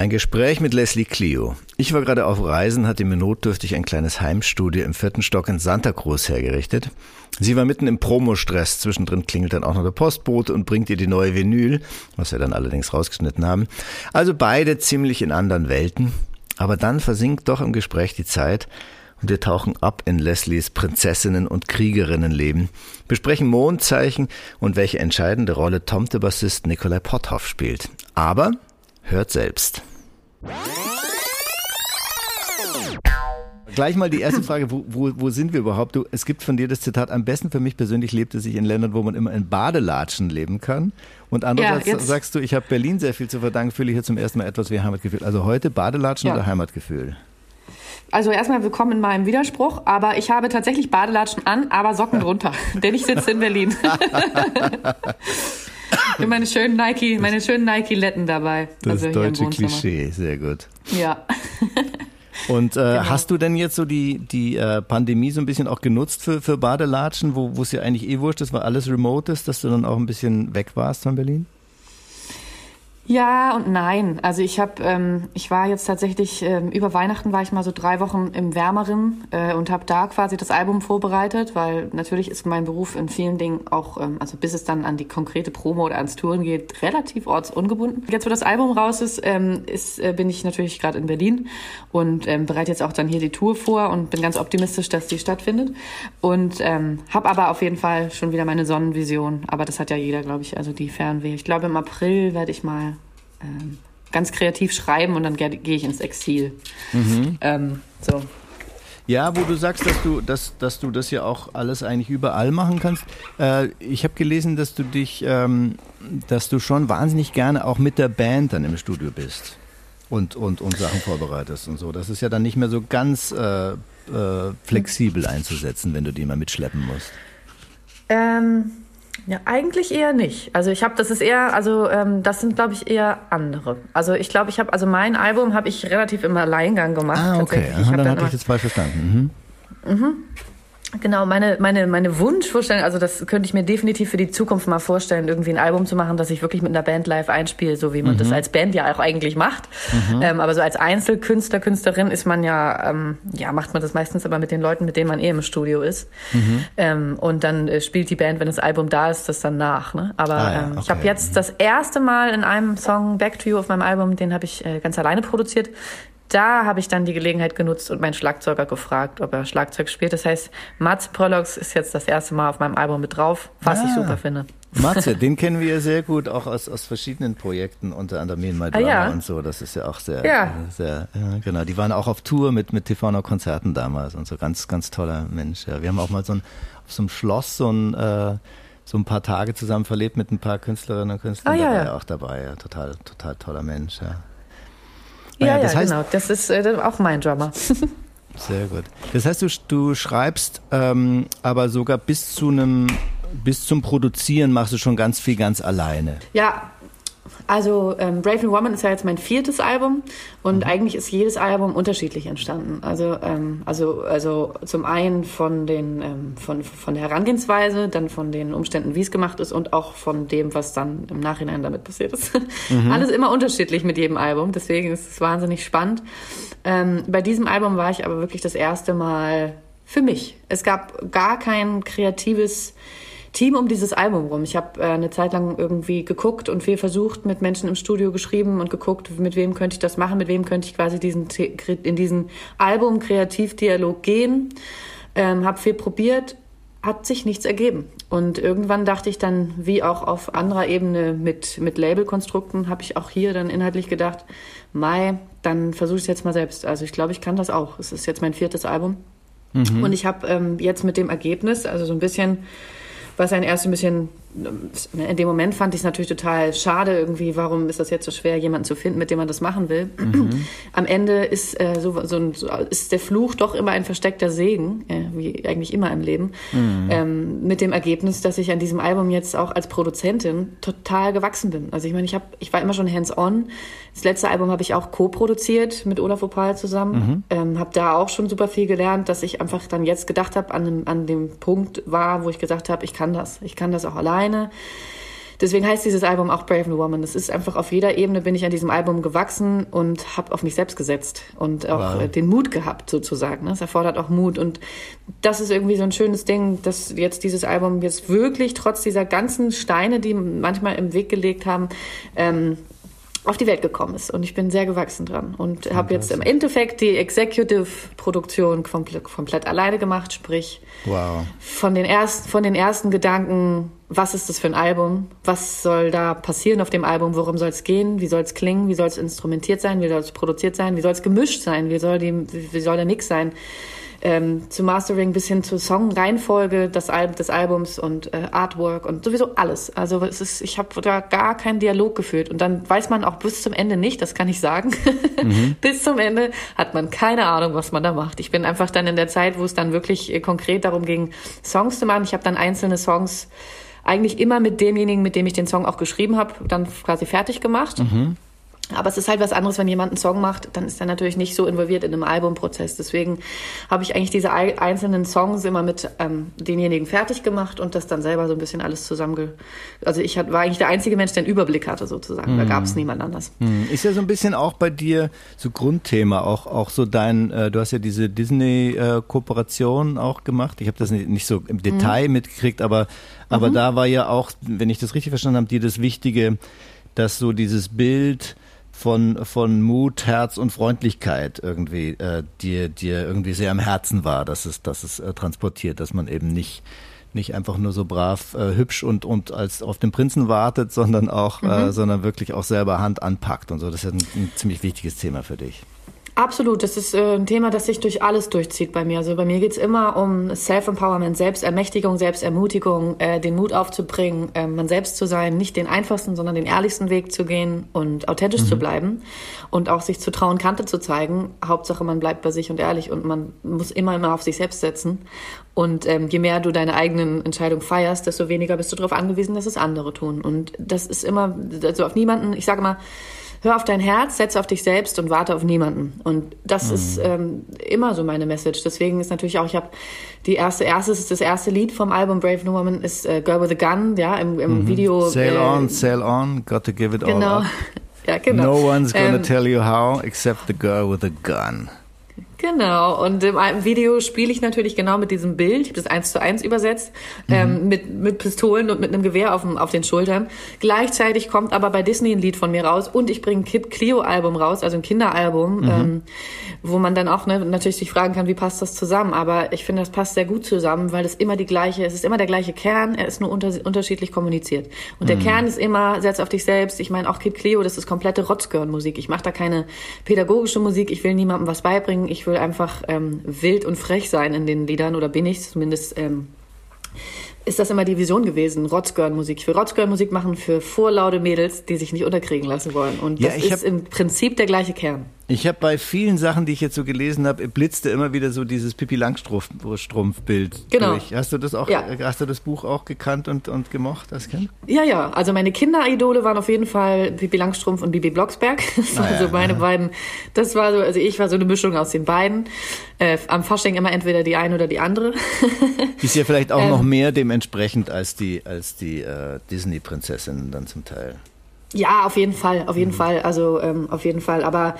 Ein Gespräch mit Leslie Clio. Ich war gerade auf Reisen, hatte mir notdürftig ein kleines Heimstudio im vierten Stock in Santa Cruz hergerichtet. Sie war mitten im Promostress. Zwischendrin klingelt dann auch noch der Postbote und bringt ihr die neue Vinyl, was wir dann allerdings rausgeschnitten haben. Also beide ziemlich in anderen Welten. Aber dann versinkt doch im Gespräch die Zeit und wir tauchen ab in Leslies Prinzessinnen- und Kriegerinnenleben, besprechen Mondzeichen und welche entscheidende Rolle Tomte-Bassist Nikolai Potthoff spielt. Aber hört selbst. Gleich mal die erste Frage, wo, wo, wo sind wir überhaupt? Du, es gibt von dir das Zitat, am besten für mich persönlich lebt es sich in Ländern, wo man immer in Badelatschen leben kann. Und andererseits ja, sagst du, ich habe Berlin sehr viel zu verdanken, fühle ich hier zum ersten Mal etwas wie Heimatgefühl. Also heute Badelatschen ja. oder Heimatgefühl? Also erstmal willkommen in meinem Widerspruch, aber ich habe tatsächlich Badelatschen an, aber Socken drunter, denn ich sitze in Berlin. meine schönen Nike, meine schönen Nike-Letten dabei. Das also deutsche Klischee, sehr gut. Ja. Und äh, genau. hast du denn jetzt so die, die äh, Pandemie so ein bisschen auch genutzt für, für Badelatschen, wo es ja eigentlich eh wurscht ist, weil alles remote ist, dass du dann auch ein bisschen weg warst von Berlin? Ja und nein. Also ich habe, ähm, ich war jetzt tatsächlich ähm, über Weihnachten war ich mal so drei Wochen im Wärmeren äh, und habe da quasi das Album vorbereitet, weil natürlich ist mein Beruf in vielen Dingen auch, ähm, also bis es dann an die konkrete Promo oder ans Touren geht, relativ ortsungebunden. Jetzt, wo das Album raus ist, ähm, ist äh, bin ich natürlich gerade in Berlin und ähm, bereite jetzt auch dann hier die Tour vor und bin ganz optimistisch, dass die stattfindet und ähm, habe aber auf jeden Fall schon wieder meine Sonnenvision. Aber das hat ja jeder, glaube ich, also die Fernweh. Ich glaube im April werde ich mal ähm, ganz kreativ schreiben und dann gehe ich ins Exil. Mhm. Ähm, so. Ja, wo du sagst, dass du, dass, dass du das ja auch alles eigentlich überall machen kannst. Äh, ich habe gelesen, dass du dich, ähm, dass du schon wahnsinnig gerne auch mit der Band dann im Studio bist und, und, und Sachen vorbereitest und so. Das ist ja dann nicht mehr so ganz äh, äh, flexibel einzusetzen, wenn du die mal mitschleppen musst. Ähm, ja, eigentlich eher nicht. Also ich habe, das ist eher, also ähm, das sind, glaube ich, eher andere. Also ich glaube, ich habe, also mein Album habe ich relativ im Alleingang gemacht. Ah, okay. Aha, dann, dann hatte ich das falsch verstanden. Mhm. Mhm. Genau, meine, meine, meine Wunschvorstellung, also das könnte ich mir definitiv für die Zukunft mal vorstellen, irgendwie ein Album zu machen, das ich wirklich mit einer Band live einspiele, so wie man mhm. das als Band ja auch eigentlich macht. Mhm. Ähm, aber so als Einzelkünstler, Künstlerin ist man ja, ähm, ja, macht man das meistens aber mit den Leuten, mit denen man eh im Studio ist. Mhm. Ähm, und dann äh, spielt die Band, wenn das Album da ist, das dann nach. Ne? Aber ah, ja, ähm, okay. ich habe jetzt das erste Mal in einem Song Back to You auf meinem Album, den habe ich äh, ganz alleine produziert, da habe ich dann die Gelegenheit genutzt und meinen Schlagzeuger gefragt, ob er Schlagzeug spielt. Das heißt, Mats Prolox ist jetzt das erste Mal auf meinem Album mit drauf, was ah. ich super finde. Matze, den kennen wir ja sehr gut, auch aus, aus verschiedenen Projekten, unter anderem in My Drama ah, ja. und so. Das ist ja auch sehr, ja. sehr, ja, genau. Die waren auch auf Tour mit, mit TV Konzerten damals und so ganz, ganz toller Mensch. Ja. Wir haben auch mal so ein, auf so einem Schloss so ein, äh, so ein paar Tage zusammen verlebt mit ein paar Künstlerinnen und Künstlern. Ah, ja, da war ja. auch dabei. Ja. Total, total toller Mensch, ja. Ja, ja, das heißt, genau. Das ist äh, auch mein Drummer. Sehr gut. Das heißt, du, du schreibst ähm, aber sogar bis zu einem, bis zum Produzieren machst du schon ganz viel ganz alleine. Ja, also ähm, Brave New Woman ist ja jetzt mein viertes Album und mhm. eigentlich ist jedes Album unterschiedlich entstanden. Also, ähm, also, also zum einen von, den, ähm, von, von der Herangehensweise, dann von den Umständen, wie es gemacht ist und auch von dem, was dann im Nachhinein damit passiert ist. Mhm. Alles immer unterschiedlich mit jedem Album, deswegen ist es wahnsinnig spannend. Ähm, bei diesem Album war ich aber wirklich das erste Mal für mich. Es gab gar kein kreatives Team um dieses Album rum. Ich habe äh, eine Zeit lang irgendwie geguckt und viel versucht, mit Menschen im Studio geschrieben und geguckt, mit wem könnte ich das machen, mit wem könnte ich quasi diesen in diesen Album Kreativdialog gehen. Ähm, habe viel probiert, hat sich nichts ergeben. Und irgendwann dachte ich dann, wie auch auf anderer Ebene mit, mit Labelkonstrukten, habe ich auch hier dann inhaltlich gedacht, Mai, dann versuche ich es jetzt mal selbst. Also ich glaube, ich kann das auch. Es ist jetzt mein viertes Album. Mhm. Und ich habe ähm, jetzt mit dem Ergebnis, also so ein bisschen was einen erst ein bisschen, in dem Moment fand ich es natürlich total schade irgendwie, warum ist das jetzt so schwer, jemanden zu finden, mit dem man das machen will. Mhm. Am Ende ist, äh, so, so ein, ist der Fluch doch immer ein versteckter Segen, äh, wie eigentlich immer im Leben, mhm. ähm, mit dem Ergebnis, dass ich an diesem Album jetzt auch als Produzentin total gewachsen bin. Also ich meine, ich, hab, ich war immer schon hands-on, das letzte Album habe ich auch co-produziert mit Olaf Opal zusammen. Mhm. Ähm, habe da auch schon super viel gelernt, dass ich einfach dann jetzt gedacht habe, an, an dem Punkt war, wo ich gesagt habe, ich kann das. Ich kann das auch alleine. deswegen heißt dieses Album auch Brave New Woman. Das ist einfach auf jeder Ebene bin ich an diesem Album gewachsen und habe auf mich selbst gesetzt und auch wow. den Mut gehabt sozusagen. Es erfordert auch Mut und das ist irgendwie so ein schönes Ding, dass jetzt dieses Album jetzt wirklich trotz dieser ganzen Steine, die manchmal im Weg gelegt haben, ähm, auf die Welt gekommen ist. Und ich bin sehr gewachsen dran. Und habe jetzt im Endeffekt die Executive-Produktion komplett, komplett alleine gemacht, sprich wow. von, den ersten, von den ersten Gedanken, was ist das für ein Album, was soll da passieren auf dem Album, worum soll es gehen, wie soll es klingen, wie soll es instrumentiert sein, wie soll es produziert sein, wie soll es gemischt sein, wie soll, die, wie soll der Mix sein ähm, zu Mastering bis hin zur Songreihenfolge des, Al des Albums und äh, Artwork und sowieso alles. Also es ist, ich habe da gar keinen Dialog geführt und dann weiß man auch bis zum Ende nicht, das kann ich sagen. Mhm. bis zum Ende hat man keine Ahnung, was man da macht. Ich bin einfach dann in der Zeit, wo es dann wirklich äh, konkret darum ging, Songs zu machen. Ich habe dann einzelne Songs eigentlich immer mit demjenigen, mit dem ich den Song auch geschrieben habe, dann quasi fertig gemacht. Mhm. Aber es ist halt was anderes, wenn jemand einen Song macht, dann ist er natürlich nicht so involviert in einem Albumprozess. Deswegen habe ich eigentlich diese einzelnen Songs immer mit ähm, denjenigen fertig gemacht und das dann selber so ein bisschen alles zusammenge... Also ich war eigentlich der einzige Mensch, der einen Überblick hatte sozusagen. Mm. Da gab es mhm. niemand anders. Mm. Ist ja so ein bisschen auch bei dir so Grundthema, auch, auch so dein, äh, du hast ja diese Disney-Kooperation äh, auch gemacht. Ich habe das nicht, nicht, so im Detail mm. mitgekriegt, aber, aber mhm. da war ja auch, wenn ich das richtig verstanden habe, dir das Wichtige, dass so dieses Bild von, von Mut, Herz und Freundlichkeit irgendwie äh, dir, dir irgendwie sehr am Herzen war, dass es, dass es äh, transportiert, dass man eben nicht nicht einfach nur so brav äh, hübsch und und als auf den Prinzen wartet, sondern auch äh, mhm. sondern wirklich auch selber Hand anpackt und so. Das ist ein, ein ziemlich wichtiges Thema für dich. Absolut, das ist äh, ein Thema, das sich durch alles durchzieht bei mir. Also bei mir geht's immer um Self-Empowerment, Selbstermächtigung, Selbstermutigung, äh, den Mut aufzubringen, äh, man selbst zu sein, nicht den einfachsten, sondern den ehrlichsten Weg zu gehen und authentisch mhm. zu bleiben und auch sich zu trauen, Kante zu zeigen. Hauptsache, man bleibt bei sich und ehrlich und man muss immer, immer auf sich selbst setzen. Und ähm, je mehr du deine eigenen Entscheidungen feierst, desto weniger bist du darauf angewiesen, dass es andere tun. Und das ist immer, also auf niemanden, ich sage mal, hör auf dein Herz, setze auf dich selbst und warte auf niemanden. Und das mhm. ist ähm, immer so meine Message. Deswegen ist natürlich auch, ich habe die erste, erstes, das erste Lied vom Album Brave New Woman ist äh, Girl with a Gun, ja, im, im mhm. Video. Sail äh, on, sail on, got to give it genau. all up. ja, genau. No one's gonna ähm, tell you how except the girl with a gun. Genau, und im Video spiele ich natürlich genau mit diesem Bild, ich habe das eins zu eins übersetzt, mhm. ähm, mit, mit Pistolen und mit einem Gewehr auf, dem, auf den Schultern. Gleichzeitig kommt aber bei Disney ein Lied von mir raus und ich bringe ein Kid Clio Album raus, also ein Kinderalbum, mhm. ähm, wo man dann auch ne, natürlich sich fragen kann, wie passt das zusammen. Aber ich finde, das passt sehr gut zusammen, weil es immer die gleiche, es ist immer der gleiche Kern, er ist nur unter, unterschiedlich kommuniziert. Und mhm. der Kern ist immer, setz auf dich selbst. Ich meine, auch Kid Clio, das ist komplette Rotzgirl-Musik. Ich mache da keine pädagogische Musik, ich will niemandem was beibringen, ich will einfach ähm, wild und frech sein in den Liedern oder bin ich zumindest. Ähm, ist das immer die Vision gewesen, Rotzgirl-Musik. Ich will Rotzgirl-Musik machen für vorlaute Mädels, die sich nicht unterkriegen lassen wollen. Und das ja, ist im Prinzip der gleiche Kern. Ich habe bei vielen Sachen, die ich jetzt so gelesen habe, blitzte immer wieder so dieses Pippi Langstrumpf-Bild genau. durch. Hast du das auch, ja. hast du das Buch auch gekannt und, und gemocht, das Kind? Ja, ja. Also meine Kinderidole waren auf jeden Fall Pippi Langstrumpf und Bibi Blocksberg. Das waren ah, so meine ja. beiden. Das war so, also ich war so eine Mischung aus den beiden. Äh, am Fasching immer entweder die eine oder die andere. Ist ja vielleicht auch ähm, noch mehr dementsprechend als die, als die äh, Disney-Prinzessinnen dann zum Teil. Ja, auf jeden Fall, auf jeden mhm. Fall. Also ähm, auf jeden Fall. Aber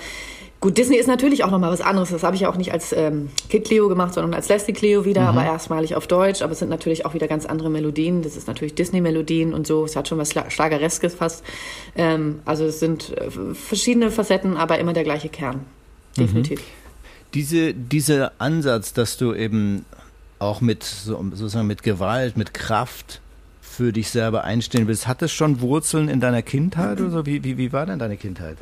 Gut, Disney ist natürlich auch nochmal was anderes. Das habe ich auch nicht als ähm, Kid Cleo gemacht, sondern als Leslie Cleo wieder, mhm. aber erstmalig auf Deutsch. Aber es sind natürlich auch wieder ganz andere Melodien. Das ist natürlich Disney-Melodien und so. Es hat schon was Schlagereskes fast. Ähm, also es sind äh, verschiedene Facetten, aber immer der gleiche Kern. Mhm. Definitiv. Mhm. Diese, dieser Ansatz, dass du eben auch mit sozusagen mit Gewalt, mit Kraft für dich selber einstehen willst, hat es schon Wurzeln in deiner Kindheit oder so? Wie, wie, wie war denn deine Kindheit?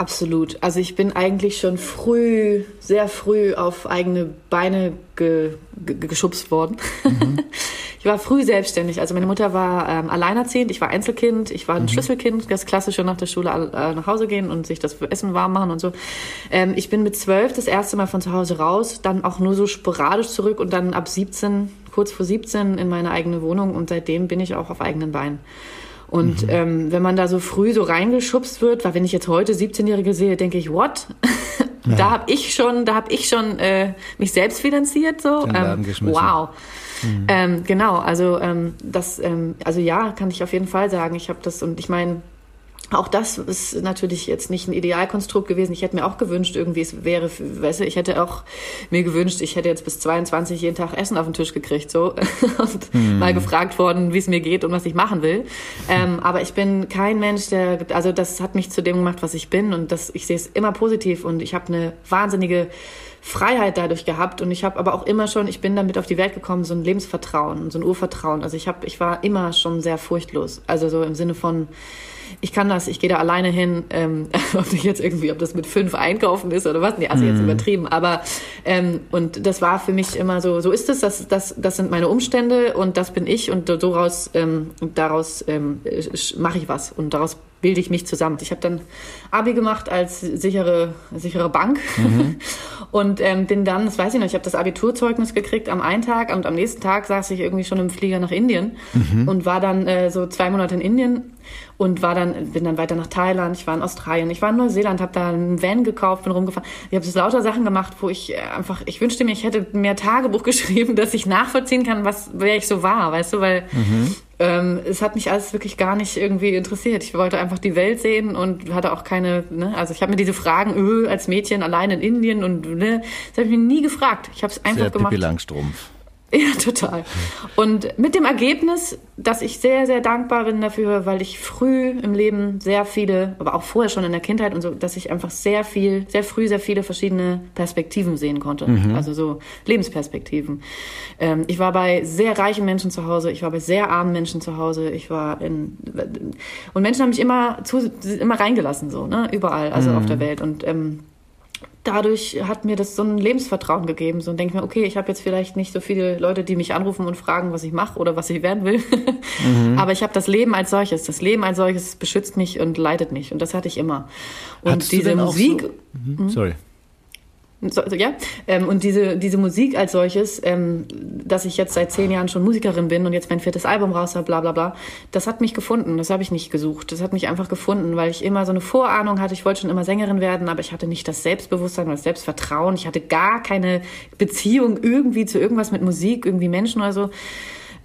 Absolut. Also ich bin eigentlich schon früh, sehr früh auf eigene Beine ge, ge, geschubst worden. Mhm. Ich war früh selbstständig. Also meine Mutter war ähm, alleinerziehend, ich war Einzelkind, ich war ein mhm. Schlüsselkind, das klassische nach der Schule äh, nach Hause gehen und sich das Essen warm machen und so. Ähm, ich bin mit zwölf das erste Mal von zu Hause raus, dann auch nur so sporadisch zurück und dann ab 17, kurz vor 17 in meine eigene Wohnung und seitdem bin ich auch auf eigenen Beinen. Und mhm. ähm, wenn man da so früh so reingeschubst wird, weil wenn ich jetzt heute 17-Jährige sehe, denke ich, what? Ja. da habe ich schon, da habe ich schon äh, mich selbst finanziert so. Ähm, wow. Mhm. Ähm, genau, also ähm, das, ähm, also ja, kann ich auf jeden Fall sagen. Ich habe das und ich meine, auch das ist natürlich jetzt nicht ein Idealkonstrukt gewesen. Ich hätte mir auch gewünscht, irgendwie es wäre, weißt du, ich hätte auch mir gewünscht, ich hätte jetzt bis 22 jeden Tag Essen auf den Tisch gekriegt, so und hm. mal gefragt worden, wie es mir geht und was ich machen will. Ähm, aber ich bin kein Mensch, der, also das hat mich zu dem gemacht, was ich bin und das, ich sehe es immer positiv und ich habe eine wahnsinnige Freiheit dadurch gehabt und ich habe aber auch immer schon, ich bin damit auf die Welt gekommen, so ein Lebensvertrauen, so ein Urvertrauen. Also ich habe, ich war immer schon sehr furchtlos, also so im Sinne von ich kann das, ich gehe da alleine hin, ähm, ob ich jetzt irgendwie, ob das mit fünf einkaufen ist oder was, nee, also mhm. jetzt übertrieben, aber ähm, und das war für mich immer so, so ist es, das, das, das sind meine Umstände und das bin ich und daraus, ähm, daraus ähm, mache ich was und daraus bilde ich mich zusammen. Ich habe dann Abi gemacht als sichere, sichere Bank mhm. und ähm, bin dann, das weiß ich noch, ich habe das Abiturzeugnis gekriegt am einen Tag und am nächsten Tag saß ich irgendwie schon im Flieger nach Indien mhm. und war dann äh, so zwei Monate in Indien und war dann bin dann weiter nach Thailand, ich war in Australien, ich war in Neuseeland, habe da einen Van gekauft, bin rumgefahren. Ich habe so lauter Sachen gemacht, wo ich äh, einfach ich wünschte mir, ich hätte mehr Tagebuch geschrieben, dass ich nachvollziehen kann, was wer ich so war, weißt du, weil mhm ähm, es hat mich alles wirklich gar nicht irgendwie interessiert. Ich wollte einfach die Welt sehen und hatte auch keine, ne, also ich habe mir diese Fragen, öh, als Mädchen allein in Indien und ne, das habe ich mir nie gefragt. Ich habe es einfach Sehr gemacht. Pippi Langstrumpf. Ja, total. Und mit dem Ergebnis, dass ich sehr, sehr dankbar bin dafür, weil ich früh im Leben sehr viele, aber auch vorher schon in der Kindheit und so, dass ich einfach sehr viel, sehr früh sehr viele verschiedene Perspektiven sehen konnte. Mhm. Also so Lebensperspektiven. Ähm, ich war bei sehr reichen Menschen zu Hause, ich war bei sehr armen Menschen zu Hause, ich war in, und Menschen haben mich immer zu, immer reingelassen, so, ne, überall, also mhm. auf der Welt. Und ähm, dadurch hat mir das so ein Lebensvertrauen gegeben. So und denke mir, okay, ich habe jetzt vielleicht nicht so viele Leute, die mich anrufen und fragen, was ich mache oder was ich werden will. mhm. Aber ich habe das Leben als solches. Das Leben als solches beschützt mich und leitet mich. Und das hatte ich immer. Und Hattest diese Musik. So? Mhm. mhm. Sorry. So, ja, ähm, und diese, diese Musik als solches, ähm, dass ich jetzt seit zehn Jahren schon Musikerin bin und jetzt mein viertes Album raus habe, bla bla bla, das hat mich gefunden, das habe ich nicht gesucht, das hat mich einfach gefunden, weil ich immer so eine Vorahnung hatte, ich wollte schon immer Sängerin werden, aber ich hatte nicht das Selbstbewusstsein oder das Selbstvertrauen, ich hatte gar keine Beziehung irgendwie zu irgendwas mit Musik, irgendwie Menschen oder so.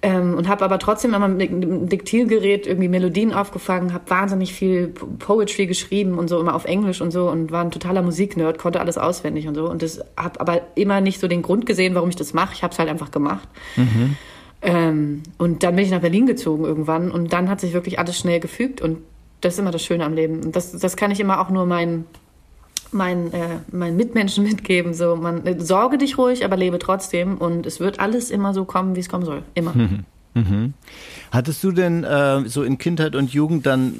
Ähm, und habe aber trotzdem immer mit einem Diktiergerät irgendwie Melodien aufgefangen, habe wahnsinnig viel Poetry geschrieben und so immer auf Englisch und so und war ein totaler Musiknerd, konnte alles auswendig und so und das habe aber immer nicht so den Grund gesehen, warum ich das mache. Ich habe es halt einfach gemacht. Mhm. Ähm, und dann bin ich nach Berlin gezogen irgendwann und dann hat sich wirklich alles schnell gefügt und das ist immer das Schöne am Leben. Und das, das kann ich immer auch nur meinen meinen äh, meinen Mitmenschen mitgeben. So, man äh, sorge dich ruhig, aber lebe trotzdem und es wird alles immer so kommen, wie es kommen soll. Immer. Mhm. Mhm. Hattest du denn äh, so in Kindheit und Jugend dann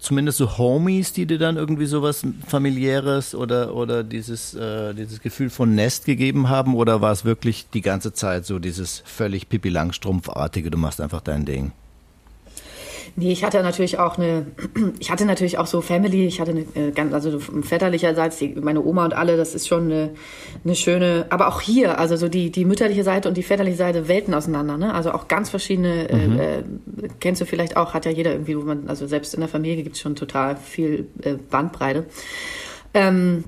zumindest so Homies, die dir dann irgendwie sowas familiäres oder oder dieses äh, dieses Gefühl von Nest gegeben haben oder war es wirklich die ganze Zeit so dieses völlig Pippi Langstrumpfartige, du machst einfach dein Ding? Nee, ich hatte natürlich auch eine, ich hatte natürlich auch so Family, ich hatte eine äh, ganz, also väterlicherseits, die, meine Oma und alle, das ist schon eine, eine schöne, aber auch hier, also so die, die mütterliche Seite und die väterliche Seite Welten auseinander, ne? Also auch ganz verschiedene, äh, mhm. äh, kennst du vielleicht auch, hat ja jeder irgendwie, wo man, also selbst in der Familie gibt es schon total viel äh, Bandbreite. Ähm,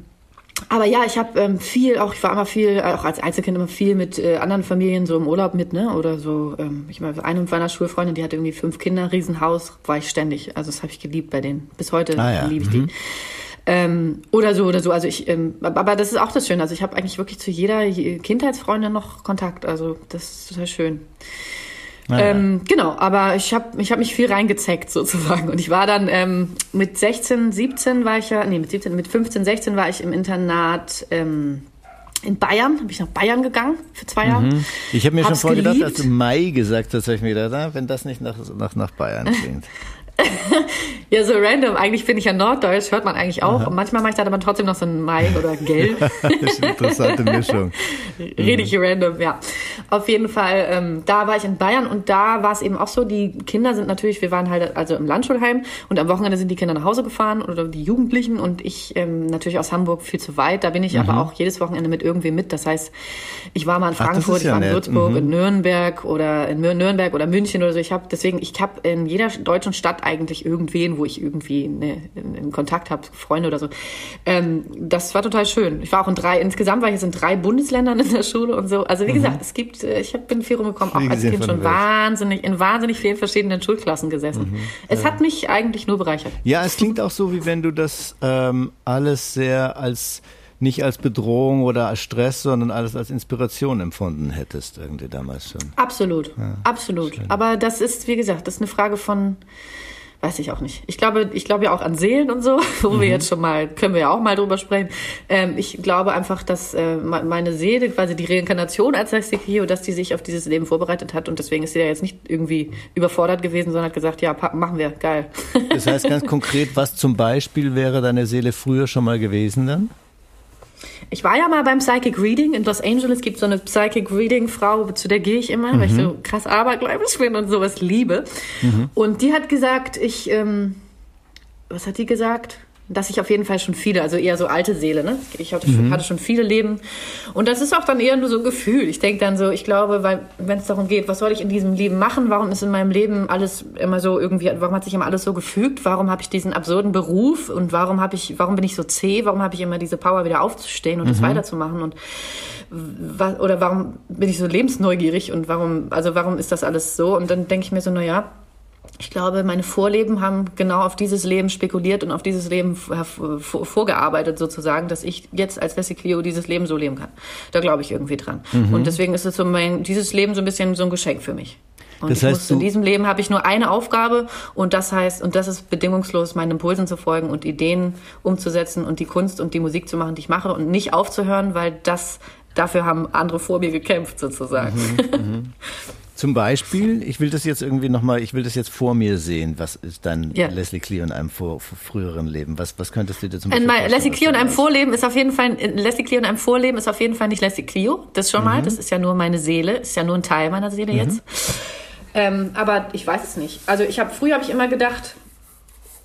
aber ja, ich habe ähm, viel, auch ich war immer viel, auch als Einzelkind immer viel mit äh, anderen Familien so im Urlaub mit, ne? Oder so, ähm, ich meine, eine meiner Schulfreundin, die hatte irgendwie fünf Kinder, Riesenhaus, war ich ständig. Also das habe ich geliebt bei denen. Bis heute ah, ja. liebe ich mhm. die. Ähm, oder so oder so. Also ich, ähm, aber das ist auch das Schöne. Also ich habe eigentlich wirklich zu jeder Kindheitsfreundin noch Kontakt. Also das ist total schön. Ähm, genau, aber ich habe ich hab mich viel reingezeckt sozusagen. Und ich war dann ähm, mit 16, 17 war ich ja, nee, mit 17, mit 15, 16 war ich im Internat ähm, in Bayern, habe ich nach Bayern gegangen für zwei Jahre. Mhm. Ich habe mir Hab's schon vorgedacht, als du Mai gesagt hast, habe ich mir gedacht, ah, wenn das nicht nach, nach, nach Bayern klingt. ja, so random. Eigentlich bin ich ja Norddeutsch, hört man eigentlich auch. Aha. Und manchmal mache ich dann aber trotzdem noch so ein Mai oder Gelb. das ist eine interessante Mischung. Richtig mhm. random, ja. Auf jeden Fall, ähm, da war ich in Bayern und da war es eben auch so, die Kinder sind natürlich, wir waren halt also im Landschulheim und am Wochenende sind die Kinder nach Hause gefahren oder die Jugendlichen und ich ähm, natürlich aus Hamburg viel zu weit. Da bin ich mhm. aber auch jedes Wochenende mit irgendwem mit. Das heißt, ich war mal in Frankfurt, Ach, ich war in. Würzburg, mhm. in Nürnberg oder in Nürnberg oder München oder so. Ich habe deswegen, ich habe in jeder deutschen Stadt eigentlich irgendwen, wo ich irgendwie eine, einen Kontakt habe, Freunde oder so. Ähm, das war total schön. Ich war auch in drei, insgesamt war ich jetzt in drei Bundesländern in der Schule und so. Also wie mhm. gesagt, es gibt, äh, ich hab, bin viel rumgekommen, auch als Kind schon wahnsinnig, in wahnsinnig vielen verschiedenen Schulklassen gesessen. Mhm. Es ja. hat mich eigentlich nur bereichert. Ja, es klingt auch so, wie wenn du das ähm, alles sehr als nicht als Bedrohung oder als Stress, sondern alles als Inspiration empfunden hättest, irgendwie damals schon. Absolut, ja, absolut. Schön. Aber das ist, wie gesagt, das ist eine Frage von, weiß ich auch nicht. Ich glaube, ich glaube ja auch an Seelen und so, wo mhm. wir jetzt schon mal, können wir ja auch mal drüber sprechen. Ähm, ich glaube einfach, dass äh, meine Seele, quasi die Reinkarnation als Hio, dass die sich auf dieses Leben vorbereitet hat und deswegen ist sie ja jetzt nicht irgendwie überfordert gewesen, sondern hat gesagt, ja, machen wir, geil. Das heißt ganz konkret, was zum Beispiel wäre deine Seele früher schon mal gewesen dann? Ich war ja mal beim Psychic Reading in Los Angeles. Gibt so eine Psychic Reading Frau, zu der gehe ich immer, mhm. weil ich mhm. so krass abergläubisch bin und sowas liebe. Mhm. Und die hat gesagt, ich, ähm, was hat die gesagt? Dass ich auf jeden Fall schon viele, also eher so alte Seele, ne? Ich hatte, mhm. hatte schon viele Leben. Und das ist auch dann eher nur so ein Gefühl. Ich denke dann so, ich glaube, weil, wenn es darum geht, was soll ich in diesem Leben machen? Warum ist in meinem Leben alles immer so irgendwie, warum hat sich immer alles so gefügt? Warum habe ich diesen absurden Beruf? Und warum habe ich, warum bin ich so zäh? Warum habe ich immer diese Power, wieder aufzustehen und mhm. das weiterzumachen? Und oder warum bin ich so lebensneugierig und warum, also warum ist das alles so? Und dann denke ich mir so, na ja, ich glaube, meine Vorleben haben genau auf dieses Leben spekuliert und auf dieses Leben vorgearbeitet sozusagen, dass ich jetzt als Leslie Clio dieses Leben so leben kann. Da glaube ich irgendwie dran. Mhm. Und deswegen ist es so mein, dieses Leben so ein bisschen so ein Geschenk für mich. Und das heißt, muss, in diesem Leben habe ich nur eine Aufgabe und das heißt, und das ist bedingungslos, meinen Impulsen zu folgen und Ideen umzusetzen und die Kunst und die Musik zu machen, die ich mache und nicht aufzuhören, weil das, dafür haben andere vor mir gekämpft sozusagen. Mhm, mhm. Zum Beispiel, ich will das jetzt irgendwie nochmal, ich will das jetzt vor mir sehen. Was ist dein ja. Leslie Cleo in einem vor, vor früheren Leben? Was, was könntest du dir zum Beispiel vorstellen? Leslie Cleo in einem Vorleben ist auf jeden Fall, Leslie Cleo in einem Vorleben ist auf jeden Fall nicht Leslie Cleo. Das schon mal. Mhm. Das ist ja nur meine Seele, ist ja nur ein Teil meiner Seele mhm. jetzt. Ähm, aber ich weiß es nicht. Also ich habe, früher habe ich immer gedacht,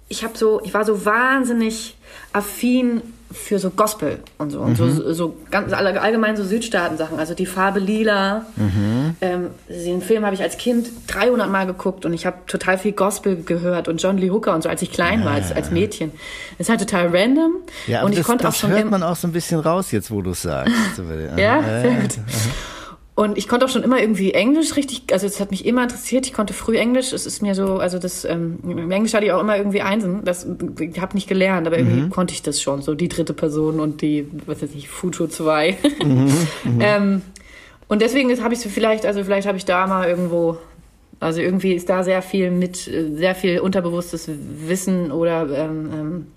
ich habe so, ich war so wahnsinnig affin für so Gospel und so. Und mhm. so, so ganz allgemein so Südstaaten-Sachen. Also die Farbe Lila. Mhm. Ähm, den Film habe ich als Kind 300 Mal geguckt und ich habe total viel Gospel gehört und John Lee Hooker und so, als ich klein war, als, als Mädchen. Das ist halt total random. Ja, und ich das, konnte auch schon. hört man auch so ein bisschen raus jetzt, wo du es sagst. ja, sehr gut. Und ich konnte auch schon immer irgendwie Englisch richtig, also es hat mich immer interessiert. Ich konnte früh Englisch. Es ist mir so, also das ähm, im Englisch hatte ich auch immer irgendwie Einsen. Das ich habe nicht gelernt, aber irgendwie mhm. konnte ich das schon. So die dritte Person und die, was weiß ich, Future 2. Mhm. Mhm. ähm, und deswegen habe ich so vielleicht, also vielleicht habe ich da mal irgendwo, also irgendwie ist da sehr viel mit, sehr viel unterbewusstes Wissen oder ähm,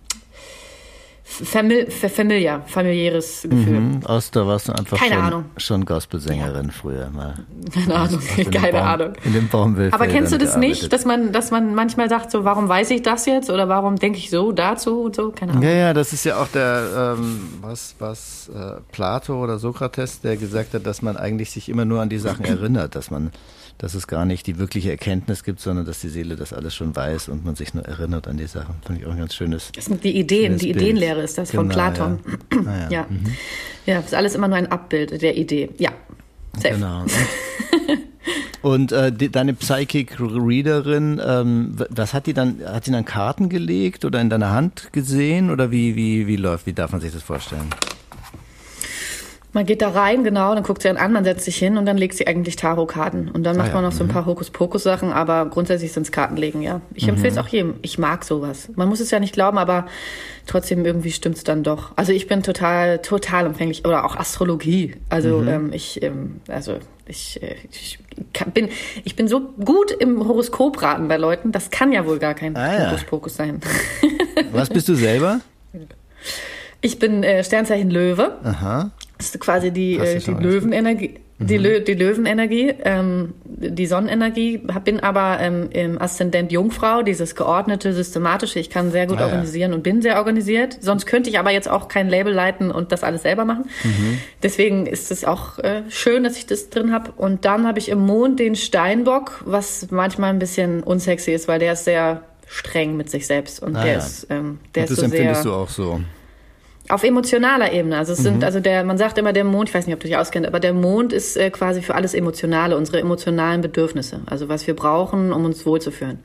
Famili familiar, familiäres Gefühl. Mhm, aus da warst du einfach Keine schon, Ahnung. schon Gospelsängerin ja. früher mal. Keine Ahnung, keine Baum, Ahnung. In dem Baumwelt. Aber kennst du das gearbeitet. nicht, dass man, dass man manchmal sagt, so, warum weiß ich das jetzt oder warum denke ich so dazu und so? Keine Ahnung. Ja, ja, das ist ja auch der, ähm, was, was, äh, Plato oder Sokrates, der gesagt hat, dass man eigentlich sich immer nur an die Sachen erinnert, dass man dass es gar nicht die wirkliche Erkenntnis gibt, sondern dass die Seele das alles schon weiß und man sich nur erinnert an die Sachen. Finde ich auch ein ganz schönes. Das sind die Ideen, die Bild. Ideenlehre ist das genau, von Platon. Ja, ah, ja. ja. Mhm. ja, das ist alles immer nur ein Abbild der Idee. Ja, safe. Genau. Und äh, die, deine Psychic Readerin, ähm, was hat die dann? Hat sie dann Karten gelegt oder in deiner Hand gesehen oder wie wie wie läuft? Wie darf man sich das vorstellen? Man geht da rein, genau, dann guckt sie einen an, man setzt sich hin und dann legt sie eigentlich Tarotkarten. Und dann macht ah, ja. man noch so ein mhm. paar Hokuspokus-Sachen, aber grundsätzlich sind es Kartenlegen, ja. Ich mhm. empfehle es auch jedem. Ich mag sowas. Man muss es ja nicht glauben, aber trotzdem irgendwie stimmt es dann doch. Also ich bin total, total empfänglich. Oder auch Astrologie. Also mhm. ähm, ich, ähm, also ich, äh, ich bin, ich bin so gut im Horoskopraten bei Leuten, das kann ja wohl gar kein ah, ja. Hokuspokus sein. Was bist du selber? Ich bin äh, Sternzeichen Löwe. Aha. Das ist quasi die, äh, die Löwenenergie. Die, mhm. Lö die Löwenenergie, ähm, die Sonnenenergie, bin aber ähm, im Aszendent Jungfrau, dieses geordnete, systematische. Ich kann sehr gut ah, organisieren ja. und bin sehr organisiert. Sonst könnte ich aber jetzt auch kein Label leiten und das alles selber machen. Mhm. Deswegen ist es auch äh, schön, dass ich das drin habe. Und dann habe ich im Mond den Steinbock, was manchmal ein bisschen unsexy ist, weil der ist sehr streng mit sich selbst und ah, der ja. ist, ähm, der und ist das so empfindest sehr, du auch so. Auf emotionaler Ebene. Also es sind, mhm. also der, man sagt immer der Mond, ich weiß nicht, ob du dich auskennst, aber der Mond ist äh, quasi für alles Emotionale, unsere emotionalen Bedürfnisse. Also was wir brauchen, um uns wohlzufühlen.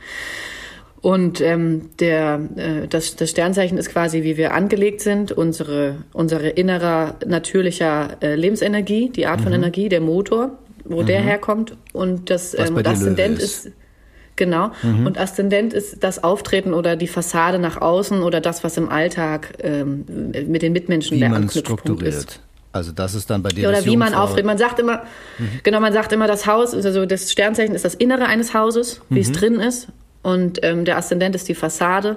Und ähm, der, äh, das, das Sternzeichen ist quasi, wie wir angelegt sind, unsere, unsere innerer natürlicher äh, Lebensenergie, die Art mhm. von Energie, der Motor, wo mhm. der herkommt. Und das ähm, und Aszendent ist. ist. Genau. Mhm. Und Aszendent ist das Auftreten oder die Fassade nach außen oder das, was im Alltag ähm, mit den Mitmenschen wie der Anknüpfpunkt ist. Also das ist dann bei dir. Ja, oder wie man auftritt. Man sagt immer, mhm. genau, man sagt immer, das Haus, also das Sternzeichen ist das Innere eines Hauses, wie es mhm. drin ist. Und ähm, der Aszendent ist die Fassade.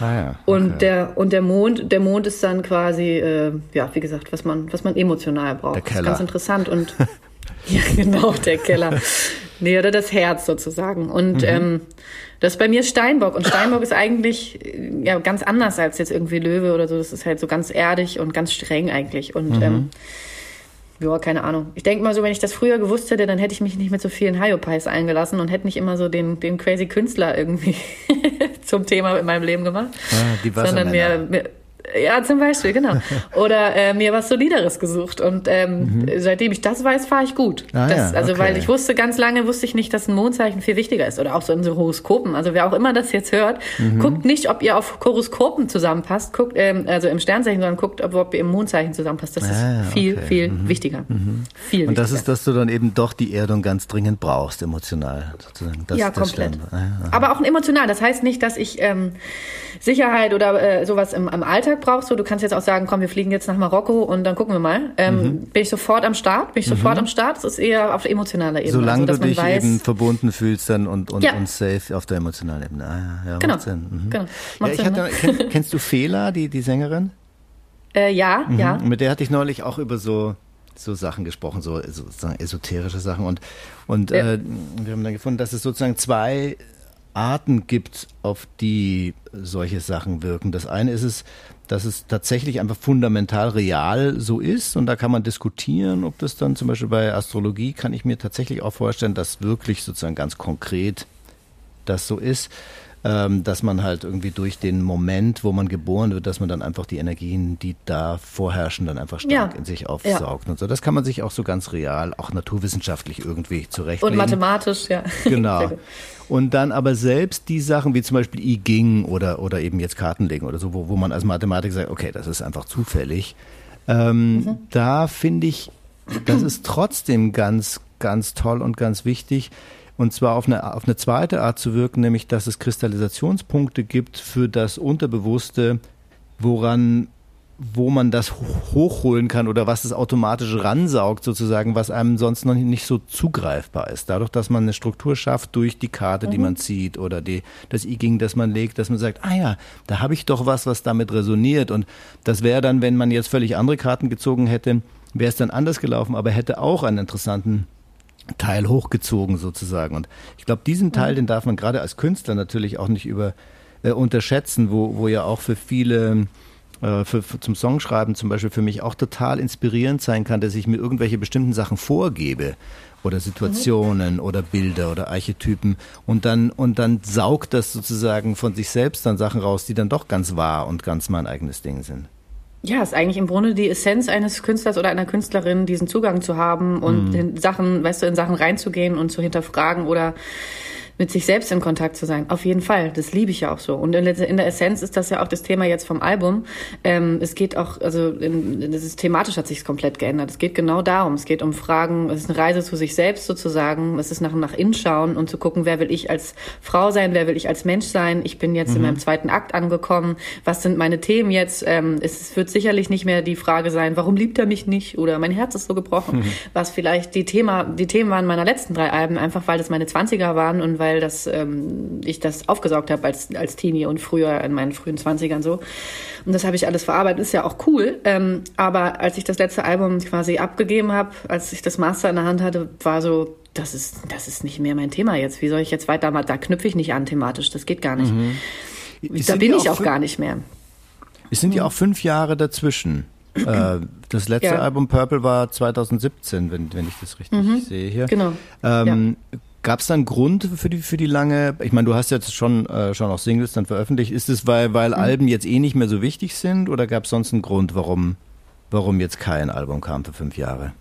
Ah ja, okay. Und der und der Mond, der Mond ist dann quasi, äh, ja, wie gesagt, was man, was man emotional braucht. Der Keller. Das ist ganz interessant und ja, genau, der Keller. Nee, oder das Herz sozusagen. Und mhm. ähm, das ist bei mir Steinbock. Und Steinbock ist eigentlich äh, ja ganz anders als jetzt irgendwie Löwe oder so. Das ist halt so ganz erdig und ganz streng eigentlich. Und mhm. ähm, ja, keine Ahnung. Ich denke mal so, wenn ich das früher gewusst hätte, dann hätte ich mich nicht mit so vielen Hyopies eingelassen und hätte nicht immer so den, den crazy Künstler irgendwie zum Thema in meinem Leben gemacht. Ah, die sondern mehr, mehr, ja, zum Beispiel, genau. Oder äh, mir was Solideres gesucht. Und ähm, mhm. seitdem ich das weiß, fahre ich gut. Ah, das, ja, also, okay. weil ich wusste, ganz lange wusste ich nicht, dass ein Mondzeichen viel wichtiger ist. Oder auch so in so Horoskopen. Also wer auch immer das jetzt hört, mhm. guckt nicht, ob ihr auf Horoskopen zusammenpasst, guckt, ähm, also im Sternzeichen, sondern guckt, ob, ob ihr im Mondzeichen zusammenpasst. Das ah, ist viel, okay. viel mhm. wichtiger. Mhm. Viel Und das ist, dass du dann eben doch die Erdung ganz dringend brauchst, emotional sozusagen. Das, ja, das komplett. Ah, Aber auch emotional. Das heißt nicht, dass ich ähm, Sicherheit oder äh, sowas im, im Alltag brauchst du. Du kannst jetzt auch sagen, komm, wir fliegen jetzt nach Marokko und dann gucken wir mal. Ähm, mhm. Bin ich sofort am Start? Bin ich sofort mhm. am Start? Es ist eher auf emotionaler Ebene. Solange also, du dich weiß, eben verbunden fühlst dann und, und, ja. und safe auf der emotionalen Ebene. Ah, ja, genau. Macht Sinn. Mhm. genau. Macht ja, Sinn, ne? kenn, kennst du Fela, die, die Sängerin? Äh, ja, mhm. ja. Mit der hatte ich neulich auch über so so Sachen gesprochen, so sozusagen esoterische Sachen und und ja. äh, wir haben dann gefunden, dass es sozusagen zwei Arten gibt, auf die solche Sachen wirken. Das eine ist es, dass es tatsächlich einfach fundamental real so ist und da kann man diskutieren, ob das dann zum Beispiel bei Astrologie kann ich mir tatsächlich auch vorstellen, dass wirklich sozusagen ganz konkret das so ist ähm, dass man halt irgendwie durch den Moment, wo man geboren wird, dass man dann einfach die Energien, die da vorherrschen, dann einfach stark ja. in sich aufsaugt ja. und so. Das kann man sich auch so ganz real, auch naturwissenschaftlich irgendwie zurechtlegen. Und mathematisch, ja. Genau. Und dann aber selbst die Sachen wie zum Beispiel I Ging oder, oder eben jetzt Kartenlegen oder so, wo, wo man als Mathematiker sagt, okay, das ist einfach zufällig. Ähm, mhm. Da finde ich, das ist trotzdem ganz, ganz toll und ganz wichtig, und zwar auf eine, auf eine zweite Art zu wirken, nämlich dass es Kristallisationspunkte gibt für das Unterbewusste, woran wo man das hochholen kann oder was es automatisch ransaugt sozusagen, was einem sonst noch nicht so zugreifbar ist. Dadurch, dass man eine Struktur schafft durch die Karte, mhm. die man zieht oder die, das I-Ging, das man legt, dass man sagt, ah ja, da habe ich doch was, was damit resoniert. Und das wäre dann, wenn man jetzt völlig andere Karten gezogen hätte, wäre es dann anders gelaufen, aber hätte auch einen interessanten Teil hochgezogen sozusagen. Und ich glaube, diesen Teil, mhm. den darf man gerade als Künstler natürlich auch nicht über äh, unterschätzen, wo, wo ja auch für viele äh, für, für, zum Songschreiben zum Beispiel für mich auch total inspirierend sein kann, dass ich mir irgendwelche bestimmten Sachen vorgebe oder Situationen mhm. oder Bilder oder Archetypen und dann und dann saugt das sozusagen von sich selbst dann Sachen raus, die dann doch ganz wahr und ganz mein eigenes Ding sind. Ja, ist eigentlich im Grunde die Essenz eines Künstlers oder einer Künstlerin, diesen Zugang zu haben und mhm. in Sachen, weißt du, in Sachen reinzugehen und zu hinterfragen oder mit sich selbst in Kontakt zu sein. Auf jeden Fall. Das liebe ich ja auch so. Und in, der Essenz ist das ja auch das Thema jetzt vom Album. Ähm, es geht auch, also in, das ist thematisch hat sich komplett geändert. Es geht genau darum. Es geht um Fragen, es ist eine Reise zu sich selbst sozusagen. Es ist nach, nach innen schauen und zu gucken, wer will ich als Frau sein, wer will ich als Mensch sein. Ich bin jetzt mhm. in meinem zweiten Akt angekommen. Was sind meine Themen jetzt? Ähm, es wird sicherlich nicht mehr die Frage sein, warum liebt er mich nicht? Oder mein Herz ist so gebrochen. Mhm. Was vielleicht die Thema, die Themen waren meiner letzten drei Alben, einfach weil das meine Zwanziger waren und weil weil das, ähm, ich das aufgesaugt habe als, als Teenie und früher in meinen frühen Zwanzigern so. Und das habe ich alles verarbeitet, ist ja auch cool. Ähm, aber als ich das letzte Album quasi abgegeben habe, als ich das Master in der Hand hatte, war so, das ist, das ist nicht mehr mein Thema jetzt. Wie soll ich jetzt weiter? Da knüpfe ich nicht an thematisch, das geht gar nicht. Mhm. Da bin ich auch gar nicht mehr. Es sind ja auch fünf Jahre dazwischen. Äh, das letzte ja. Album Purple war 2017, wenn, wenn ich das richtig mhm. sehe hier. Genau. Ähm, ja. Gab es da einen Grund für die für die lange? Ich meine, du hast jetzt schon äh, schon auch Singles dann veröffentlicht. Ist es weil weil mhm. Alben jetzt eh nicht mehr so wichtig sind oder gab es sonst einen Grund, warum warum jetzt kein Album kam für fünf Jahre?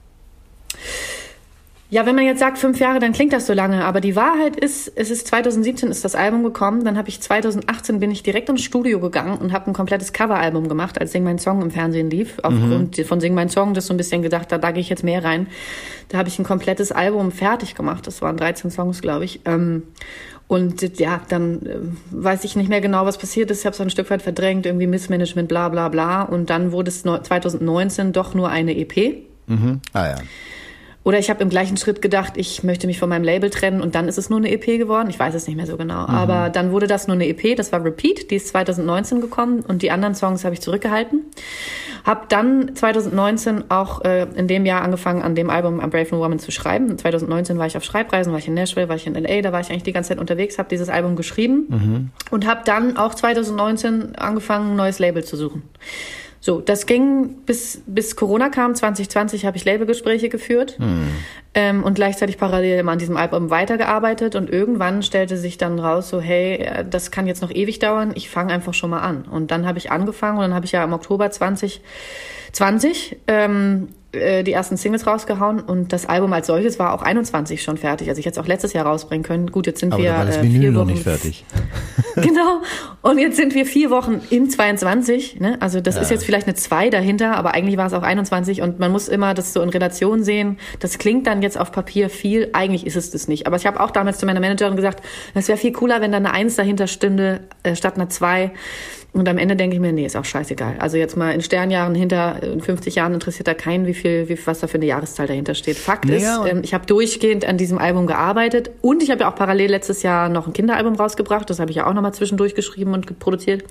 Ja, wenn man jetzt sagt fünf Jahre, dann klingt das so lange. Aber die Wahrheit ist, es ist 2017 ist das Album gekommen. Dann habe ich 2018 bin ich direkt ins Studio gegangen und habe ein komplettes Coveralbum gemacht, als Sing mein Song im Fernsehen lief. Aufgrund mhm. von Sing mein Song, das so ein bisschen gedacht, da da gehe ich jetzt mehr rein. Da habe ich ein komplettes Album fertig gemacht. Das waren 13 Songs, glaube ich. Ähm, und ja, dann äh, weiß ich nicht mehr genau, was passiert ist. Ich habe es ein Stück weit verdrängt, irgendwie Missmanagement, bla bla bla. Und dann wurde es 2019 doch nur eine EP. Mhm. Ah ja. Oder ich habe im gleichen Schritt gedacht, ich möchte mich von meinem Label trennen und dann ist es nur eine EP geworden. Ich weiß es nicht mehr so genau. Mhm. Aber dann wurde das nur eine EP, das war Repeat, die ist 2019 gekommen und die anderen Songs habe ich zurückgehalten. Hab dann 2019 auch äh, in dem Jahr angefangen, an dem Album am Brave New Woman zu schreiben. 2019 war ich auf Schreibreisen, war ich in Nashville, war ich in LA, da war ich eigentlich die ganze Zeit unterwegs, habe dieses Album geschrieben mhm. und habe dann auch 2019 angefangen, ein neues Label zu suchen. So, das ging bis, bis Corona kam. 2020 habe ich Labelgespräche geführt hm. ähm, und gleichzeitig parallel immer an diesem Album weitergearbeitet. Und irgendwann stellte sich dann raus, so, hey, äh, das kann jetzt noch ewig dauern, ich fange einfach schon mal an. Und dann habe ich angefangen und dann habe ich ja im Oktober 2020 ähm, äh, die ersten Singles rausgehauen und das Album als solches war auch 21 schon fertig. Also ich hätte es auch letztes Jahr rausbringen können. Gut, jetzt sind Aber wir da war das äh, Vinyl noch nicht fertig. genau. Und jetzt sind wir vier Wochen in 22. Ne? Also das ja. ist jetzt vielleicht eine 2 dahinter, aber eigentlich war es auch 21 und man muss immer das so in Relation sehen. Das klingt dann jetzt auf Papier viel, eigentlich ist es das nicht. Aber ich habe auch damals zu meiner Managerin gesagt, es wäre viel cooler, wenn da eine 1 dahinter stünde, äh, statt einer 2. Und am Ende denke ich mir, nee, ist auch scheißegal. Also jetzt mal in Sternjahren hinter, in 50 Jahren interessiert da keinen, wie viel, wie, was da für eine Jahreszahl dahinter steht. Fakt naja, ist, ähm, ich habe durchgehend an diesem Album gearbeitet und ich habe ja auch parallel letztes Jahr noch ein Kinderalbum rausgebracht. Das habe ich ja auch nochmal zwischendurch geschrieben und produziert.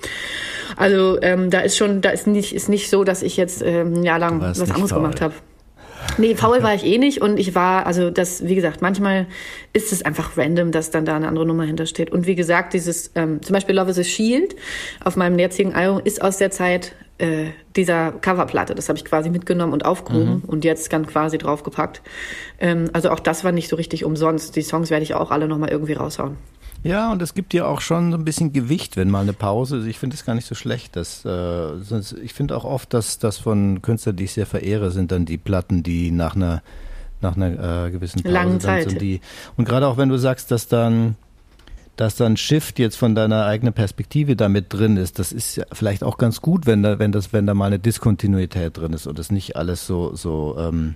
Also ähm, da ist schon, da ist nicht, ist nicht so, dass ich jetzt ähm, ein Jahr lang was anderes faul. gemacht habe. Nee, faul war ich eh nicht und ich war, also das, wie gesagt, manchmal ist es einfach random, dass dann da eine andere Nummer hintersteht. Und wie gesagt, dieses, ähm, zum Beispiel Love is a Shield auf meinem jetzigen Album ist aus der Zeit äh, dieser Coverplatte. Das habe ich quasi mitgenommen und aufgehoben mhm. und jetzt dann quasi draufgepackt. Ähm, also auch das war nicht so richtig umsonst. Die Songs werde ich auch alle nochmal irgendwie raushauen. Ja, und es gibt ja auch schon so ein bisschen Gewicht, wenn mal eine Pause ist. Ich finde es gar nicht so schlecht. Dass, äh, ich finde auch oft, dass das von Künstlern, die ich sehr verehre, sind dann die Platten, die nach einer nach einer äh, gewissen Pause langen Zeit. Und, die, und gerade auch wenn du sagst, dass dann dass dann Shift jetzt von deiner eigenen Perspektive damit drin ist, das ist ja vielleicht auch ganz gut, wenn da, wenn das, wenn da mal eine Diskontinuität drin ist und es nicht alles so, so ähm,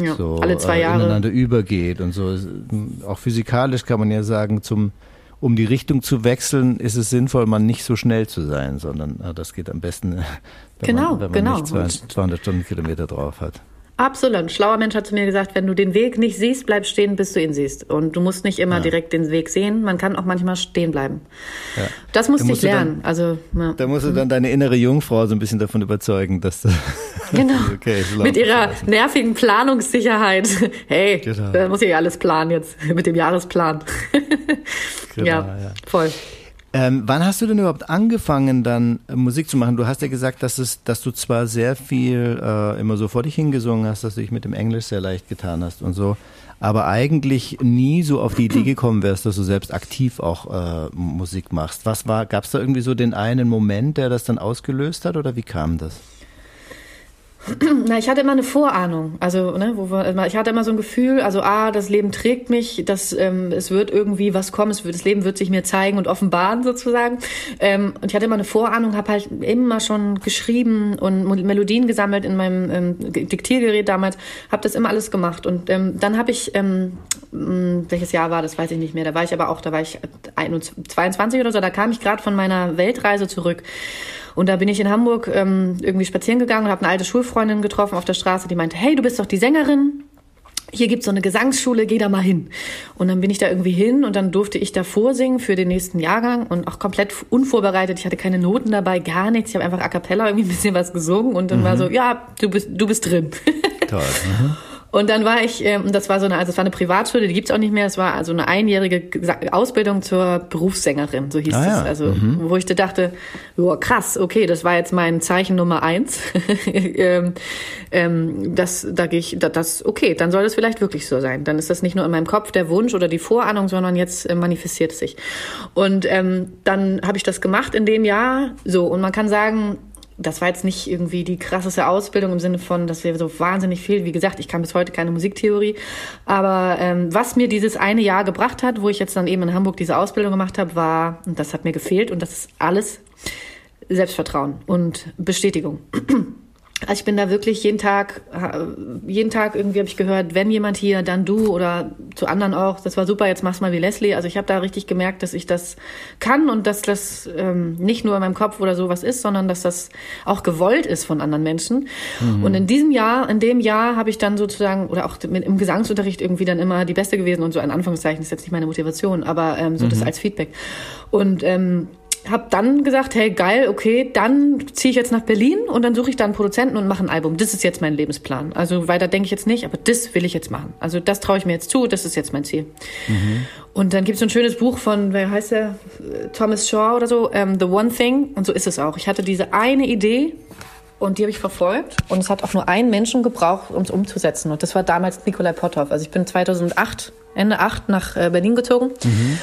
ja, so alle zwei äh, Jahre. ineinander übergeht und so. Auch physikalisch kann man ja sagen, zum, um die Richtung zu wechseln, ist es sinnvoll, man nicht so schnell zu sein, sondern äh, das geht am besten, wenn genau, man, wenn man genau. nicht 200, 200 Stundenkilometer drauf hat. Absolut. Ein schlauer Mensch hat zu mir gesagt, wenn du den Weg nicht siehst, bleib stehen, bis du ihn siehst. Und du musst nicht immer ja. direkt den Weg sehen. Man kann auch manchmal stehen bleiben. Ja. Das musste ich lernen. Dann, also, ja. Da musst du dann deine innere Jungfrau so ein bisschen davon überzeugen, dass du Genau. okay, Mit ihrer nervigen Planungssicherheit. Hey, genau. da muss ich ja alles planen jetzt mit dem Jahresplan. genau, ja, voll. Ähm, wann hast du denn überhaupt angefangen, dann äh, Musik zu machen? Du hast ja gesagt, dass es, dass du zwar sehr viel äh, immer so vor dich hingesungen hast, dass du dich mit dem Englisch sehr leicht getan hast und so, aber eigentlich nie so auf die Idee gekommen wärst, dass du selbst aktiv auch äh, Musik machst. Was war? Gab es da irgendwie so den einen Moment, der das dann ausgelöst hat, oder wie kam das? Na, ich hatte immer eine Vorahnung. Also, ne, wo wir, ich hatte immer so ein Gefühl, also ah, das Leben trägt mich, dass ähm, es wird irgendwie was kommen, es wird, das Leben wird sich mir zeigen und offenbaren sozusagen. Ähm, und ich hatte immer eine Vorahnung, habe halt immer schon geschrieben und Melodien gesammelt in meinem ähm, Diktiergerät damals, habe das immer alles gemacht. Und ähm, dann habe ich, ähm, hm, welches Jahr war das, weiß ich nicht mehr. Da war ich aber auch, da war ich 22 oder so. Da kam ich gerade von meiner Weltreise zurück. Und da bin ich in Hamburg ähm, irgendwie spazieren gegangen und habe eine alte Schulfreundin getroffen auf der Straße, die meinte, hey, du bist doch die Sängerin. Hier gibt's so eine Gesangsschule, geh da mal hin. Und dann bin ich da irgendwie hin und dann durfte ich da vorsingen für den nächsten Jahrgang und auch komplett unvorbereitet. Ich hatte keine Noten dabei, gar nichts. Ich habe einfach a cappella irgendwie ein bisschen was gesungen und dann mhm. war so, ja, du bist, du bist drin. Toll. Mhm. Und dann war ich, ähm, das war so eine, also es war eine Privatschule, die gibt's auch nicht mehr. Es war also eine einjährige Ausbildung zur Berufssängerin, so hieß ah, es. Ja. Also mhm. wo ich da dachte, oh, krass, okay, das war jetzt mein Zeichen Nummer eins. ähm, ähm, das, da gehe ich, das, okay, dann soll das vielleicht wirklich so sein. Dann ist das nicht nur in meinem Kopf der Wunsch oder die Vorahnung, sondern jetzt äh, manifestiert es sich. Und ähm, dann habe ich das gemacht in dem Jahr. So und man kann sagen, das war jetzt nicht irgendwie die krasseste Ausbildung im Sinne von, dass wir so wahnsinnig viel, wie gesagt, ich kann bis heute keine Musiktheorie, aber ähm, was mir dieses eine Jahr gebracht hat, wo ich jetzt dann eben in Hamburg diese Ausbildung gemacht habe, war, und das hat mir gefehlt und das ist alles Selbstvertrauen und Bestätigung. Also ich bin da wirklich jeden Tag, jeden Tag irgendwie habe ich gehört, wenn jemand hier, dann du oder zu anderen auch. Das war super, jetzt mach's mal wie Leslie. Also ich habe da richtig gemerkt, dass ich das kann und dass das ähm, nicht nur in meinem Kopf oder sowas ist, sondern dass das auch gewollt ist von anderen Menschen. Mhm. Und in diesem Jahr, in dem Jahr habe ich dann sozusagen, oder auch im Gesangsunterricht irgendwie dann immer die Beste gewesen und so ein Anführungszeichen ist jetzt nicht meine Motivation, aber ähm, so mhm. das als Feedback. Und ähm, habe dann gesagt, hey geil, okay, dann ziehe ich jetzt nach Berlin und dann suche ich da einen Produzenten und mache ein Album. Das ist jetzt mein Lebensplan. Also weiter denke ich jetzt nicht, aber das will ich jetzt machen. Also das traue ich mir jetzt zu, das ist jetzt mein Ziel. Mhm. Und dann gibt es so ein schönes Buch von, wer heißt der? Thomas Shaw oder so, um, ähm, The One Thing. Und so ist es auch. Ich hatte diese eine Idee und die habe ich verfolgt. Und es hat auch nur einen Menschen gebraucht, um es umzusetzen. Und das war damals Nikolai Potthoff. Also ich bin 2008, Ende 8 nach äh, Berlin gezogen mhm.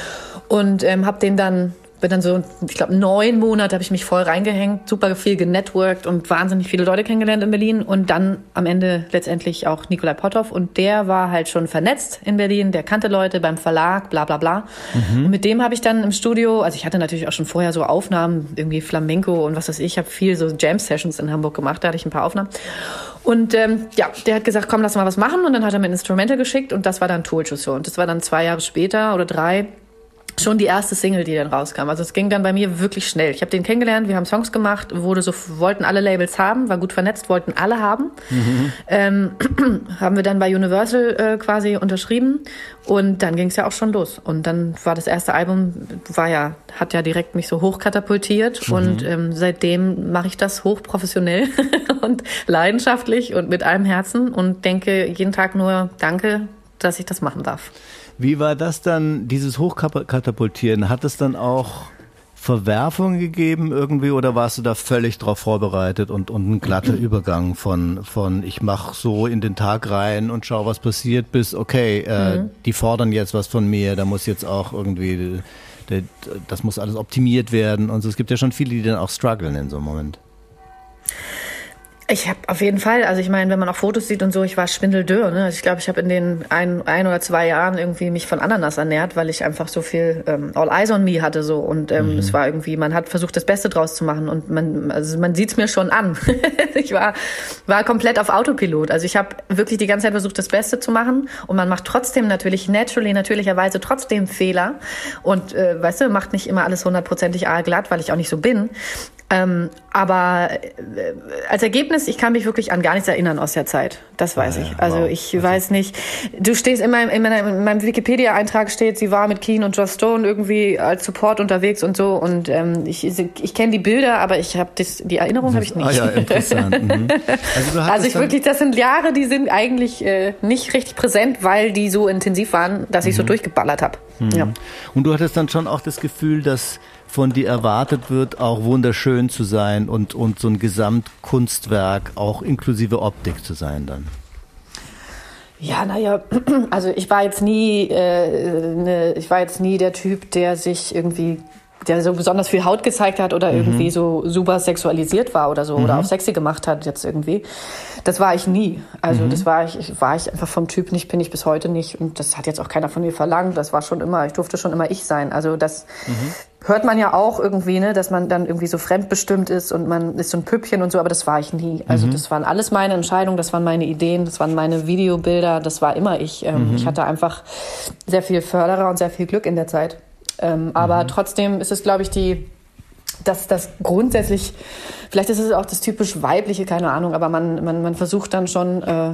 und ähm, habe den dann bin dann so, ich glaube, neun Monate habe ich mich voll reingehängt, super viel genetworked und wahnsinnig viele Leute kennengelernt in Berlin und dann am Ende letztendlich auch Nikolai Potthoff und der war halt schon vernetzt in Berlin, der kannte Leute beim Verlag, bla bla bla. Mhm. Und mit dem habe ich dann im Studio, also ich hatte natürlich auch schon vorher so Aufnahmen, irgendwie Flamenco und was weiß ich, ich habe viel so Jam-Sessions in Hamburg gemacht, da hatte ich ein paar Aufnahmen. Und ähm, ja, der hat gesagt, komm, lass mal was machen und dann hat er mir ein Instrumente geschickt und das war dann Tool Show und das war dann zwei Jahre später oder drei schon die erste Single, die dann rauskam. Also es ging dann bei mir wirklich schnell. Ich habe den kennengelernt, wir haben Songs gemacht, wurde so wollten alle Labels haben, war gut vernetzt, wollten alle haben. Mhm. Ähm, haben wir dann bei Universal äh, quasi unterschrieben und dann ging es ja auch schon los. Und dann war das erste Album, war ja, hat ja direkt mich so hochkatapultiert mhm. und ähm, seitdem mache ich das hochprofessionell und leidenschaftlich und mit allem Herzen und denke jeden Tag nur Danke, dass ich das machen darf. Wie war das dann, dieses Hochkatapultieren? Hat es dann auch Verwerfungen gegeben irgendwie oder warst du da völlig drauf vorbereitet und, und ein glatter Übergang von, von ich mach so in den Tag rein und schau, was passiert, bis okay, äh, mhm. die fordern jetzt was von mir, da muss jetzt auch irgendwie, das muss alles optimiert werden und so. Es gibt ja schon viele, die dann auch strugglen in so einem Moment. Ich habe auf jeden Fall, also ich meine, wenn man auch Fotos sieht und so, ich war schwindeldürr. Ne? Also ich glaube, ich habe in den ein, ein oder zwei Jahren irgendwie mich von Ananas ernährt, weil ich einfach so viel ähm, All Eyes on Me hatte so und ähm, mhm. es war irgendwie, man hat versucht, das Beste draus zu machen und man, also man sieht's mir schon an. ich war war komplett auf Autopilot. Also ich habe wirklich die ganze Zeit versucht, das Beste zu machen und man macht trotzdem natürlich naturally natürlicherweise trotzdem Fehler und äh, weißt du, macht nicht immer alles hundertprozentig glatt, weil ich auch nicht so bin. Ähm, aber äh, als Ergebnis, ich kann mich wirklich an gar nichts erinnern aus der Zeit. Das weiß ah, ich. Also wow. ich also weiß nicht. Du stehst immer in, meiner, in meinem Wikipedia-Eintrag steht, sie war mit Keen und Joss Stone irgendwie als Support unterwegs und so. Und ähm, ich, ich kenne die Bilder, aber ich habe die Erinnerung habe ich nicht. Ah ja, interessant. Mhm. Also, also ich wirklich, das sind Jahre, die sind eigentlich äh, nicht richtig präsent, weil die so intensiv waren, dass ich mhm. so durchgeballert habe. Mhm. Ja. Und du hattest dann schon auch das Gefühl, dass von dir erwartet wird, auch wunderschön zu sein und, und so ein Gesamtkunstwerk auch inklusive Optik zu sein dann. Ja, naja, also ich war jetzt nie, äh, ne, ich war jetzt nie der Typ, der sich irgendwie, der so besonders viel Haut gezeigt hat oder mhm. irgendwie so super sexualisiert war oder so mhm. oder auch sexy gemacht hat jetzt irgendwie. Das war ich nie. Also mhm. das war ich, war ich einfach vom Typ nicht, bin ich bis heute nicht und das hat jetzt auch keiner von mir verlangt. Das war schon immer, ich durfte schon immer ich sein. Also das mhm hört man ja auch irgendwie, ne, dass man dann irgendwie so fremdbestimmt ist und man ist so ein Püppchen und so, aber das war ich nie. Also mhm. das waren alles meine Entscheidungen, das waren meine Ideen, das waren meine Videobilder, das war immer ich. Ähm, mhm. Ich hatte einfach sehr viel Förderer und sehr viel Glück in der Zeit. Ähm, aber mhm. trotzdem ist es, glaube ich, die, dass das grundsätzlich, vielleicht ist es auch das typisch weibliche, keine Ahnung, aber man, man, man versucht dann schon äh,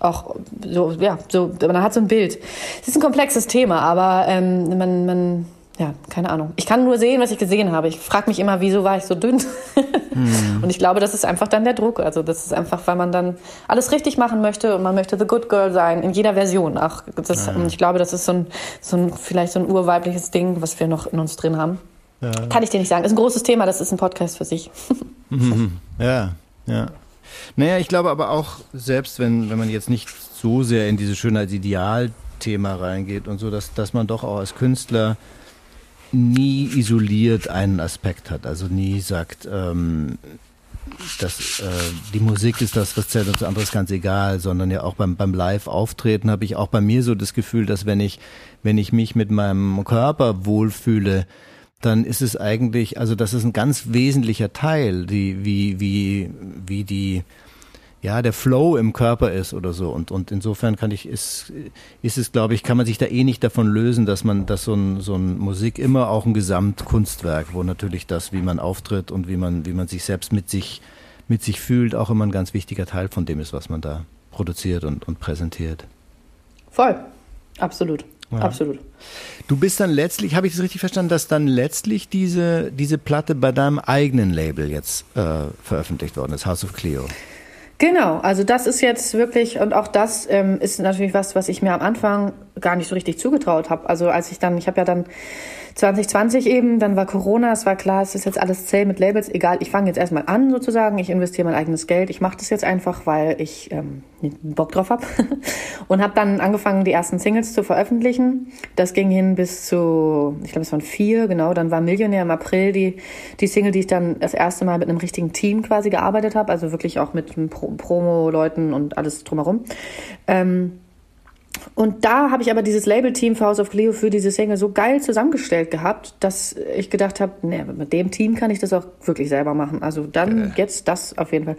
auch so, ja, so, man hat so ein Bild. Es ist ein komplexes Thema, aber ähm, man, man ja, keine Ahnung. Ich kann nur sehen, was ich gesehen habe. Ich frage mich immer, wieso war ich so dünn? hm. Und ich glaube, das ist einfach dann der Druck. Also das ist einfach, weil man dann alles richtig machen möchte und man möchte the good girl sein in jeder Version. Ach, das, ja. ich glaube, das ist so ein, so ein vielleicht so ein urweibliches Ding, was wir noch in uns drin haben. Ja. Kann ich dir nicht sagen. Ist ein großes Thema. Das ist ein Podcast für sich. Mhm. Ja, ja. Naja, ich glaube aber auch, selbst wenn, wenn man jetzt nicht so sehr in diese Schönheitsideal-Thema reingeht und so, dass, dass man doch auch als Künstler nie isoliert einen Aspekt hat. Also nie sagt, ähm, das, äh, die Musik ist das, was zählt und das andere ist ganz egal, sondern ja auch beim, beim Live-Auftreten habe ich auch bei mir so das Gefühl, dass wenn ich, wenn ich mich mit meinem Körper wohlfühle, dann ist es eigentlich, also das ist ein ganz wesentlicher Teil, die, wie, wie, wie die, ja, der Flow im Körper ist oder so. Und, und insofern kann ich, ist, ist es, glaube ich, kann man sich da eh nicht davon lösen, dass man, dass so ein, so ein Musik immer auch ein Gesamtkunstwerk, wo natürlich das, wie man auftritt und wie man, wie man sich selbst mit sich, mit sich fühlt, auch immer ein ganz wichtiger Teil von dem ist, was man da produziert und, und präsentiert. Voll. Absolut. Ja. Absolut. Du bist dann letztlich, habe ich das richtig verstanden, dass dann letztlich diese, diese Platte bei deinem eigenen Label jetzt äh, veröffentlicht worden ist, House of Cleo. Genau, also das ist jetzt wirklich, und auch das ähm, ist natürlich was, was ich mir am Anfang gar nicht so richtig zugetraut habe. Also als ich dann, ich habe ja dann 2020 eben, dann war Corona, es war klar, es ist jetzt alles zäh mit Labels, egal, ich fange jetzt erstmal an sozusagen, ich investiere mein eigenes Geld, ich mache das jetzt einfach, weil ich ähm, Bock drauf habe und habe dann angefangen, die ersten Singles zu veröffentlichen. Das ging hin bis zu, ich glaube, es waren vier, genau, dann war Millionär im April die, die Single, die ich dann das erste Mal mit einem richtigen Team quasi gearbeitet habe, also wirklich auch mit Pro Promo-Leuten und alles drumherum. Ähm, und da habe ich aber dieses Label-Team für House of Cleo für diese Single so geil zusammengestellt gehabt, dass ich gedacht habe, nee, mit dem Team kann ich das auch wirklich selber machen. Also dann äh. jetzt das auf jeden Fall.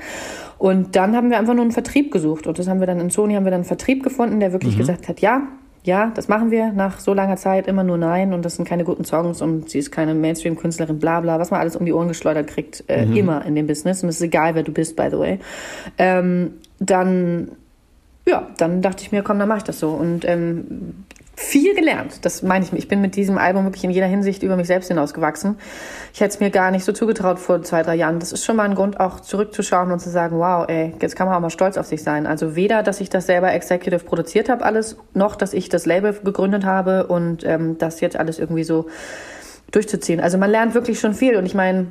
Und dann haben wir einfach nur einen Vertrieb gesucht. Und das haben wir dann in Sony haben wir dann einen Vertrieb gefunden, der wirklich mhm. gesagt hat, ja, ja, das machen wir nach so langer Zeit immer nur nein und das sind keine guten Songs und sie ist keine Mainstream-Künstlerin, bla bla, was man alles um die Ohren geschleudert kriegt, äh, mhm. immer in dem Business und es ist egal, wer du bist, by the way. Ähm, dann ja, dann dachte ich mir, komm, dann mache ich das so. Und ähm, viel gelernt, das meine ich. Ich bin mit diesem Album wirklich in jeder Hinsicht über mich selbst hinausgewachsen. Ich hätte es mir gar nicht so zugetraut vor zwei, drei Jahren. Das ist schon mal ein Grund, auch zurückzuschauen und zu sagen, wow, ey, jetzt kann man auch mal stolz auf sich sein. Also weder, dass ich das selber executive produziert habe alles, noch, dass ich das Label gegründet habe und ähm, das jetzt alles irgendwie so durchzuziehen. Also man lernt wirklich schon viel. Und ich meine,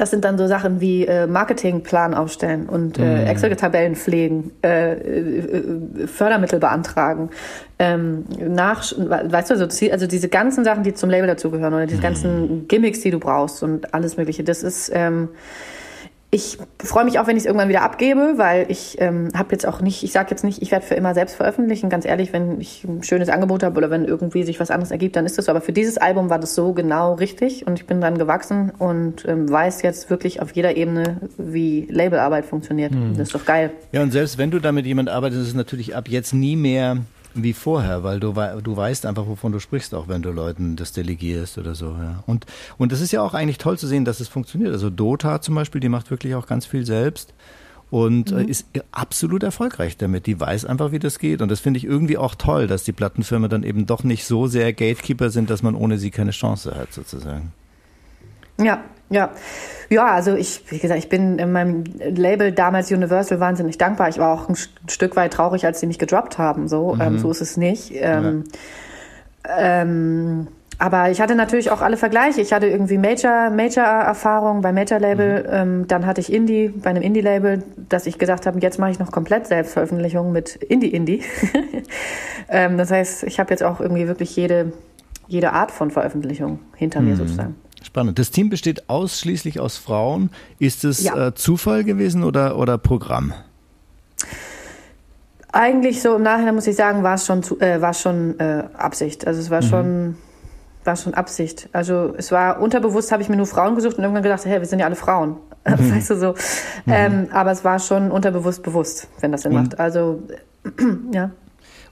das sind dann so Sachen wie äh, Marketingplan aufstellen und äh, mhm. Excel-Tabellen pflegen, äh, äh, Fördermittel beantragen, ähm, nach, weißt du, also, also diese ganzen Sachen, die zum Label dazugehören oder diese mhm. ganzen Gimmicks, die du brauchst und alles Mögliche. Das ist ähm, ich freue mich auch, wenn ich es irgendwann wieder abgebe, weil ich ähm, habe jetzt auch nicht, ich sage jetzt nicht, ich werde für immer selbst veröffentlichen. Ganz ehrlich, wenn ich ein schönes Angebot habe oder wenn irgendwie sich was anderes ergibt, dann ist das so. Aber für dieses Album war das so genau richtig und ich bin dann gewachsen und ähm, weiß jetzt wirklich auf jeder Ebene, wie Labelarbeit funktioniert. Mhm. Das ist doch geil. Ja, und selbst wenn du damit jemand arbeitest, ist es natürlich ab jetzt nie mehr wie vorher, weil du, du weißt einfach, wovon du sprichst, auch wenn du Leuten das delegierst oder so. Ja. Und, und das ist ja auch eigentlich toll zu sehen, dass es funktioniert. Also Dota zum Beispiel, die macht wirklich auch ganz viel selbst und äh, mhm. ist absolut erfolgreich damit. Die weiß einfach, wie das geht. Und das finde ich irgendwie auch toll, dass die Plattenfirmen dann eben doch nicht so sehr Gatekeeper sind, dass man ohne sie keine Chance hat, sozusagen. Ja, ja. Ja, also ich, wie gesagt, ich bin in meinem Label damals Universal wahnsinnig dankbar. Ich war auch ein Stück weit traurig, als sie mich gedroppt haben. So, mhm. ähm, so ist es nicht. Ähm, ja. ähm, aber ich hatte natürlich auch alle Vergleiche. Ich hatte irgendwie Major, Major-Erfahrung bei Major-Label, mhm. ähm, dann hatte ich Indie bei einem Indie-Label, dass ich gesagt habe, jetzt mache ich noch komplett Selbstveröffentlichung mit Indie-Indie. ähm, das heißt, ich habe jetzt auch irgendwie wirklich jede, jede Art von Veröffentlichung hinter mhm. mir sozusagen. Spannend. Das Team besteht ausschließlich aus Frauen. Ist es ja. äh, Zufall gewesen oder, oder Programm? Eigentlich so im Nachhinein muss ich sagen, war es schon, äh, war schon äh, Absicht. Also es war mhm. schon war schon Absicht. Also es war unterbewusst, habe ich mir nur Frauen gesucht und irgendwann gedacht, hey, wir sind ja alle Frauen. Mhm. Weißt du so. Mhm. Ähm, aber es war schon unterbewusst bewusst, wenn das Sinn und, macht. Also ja.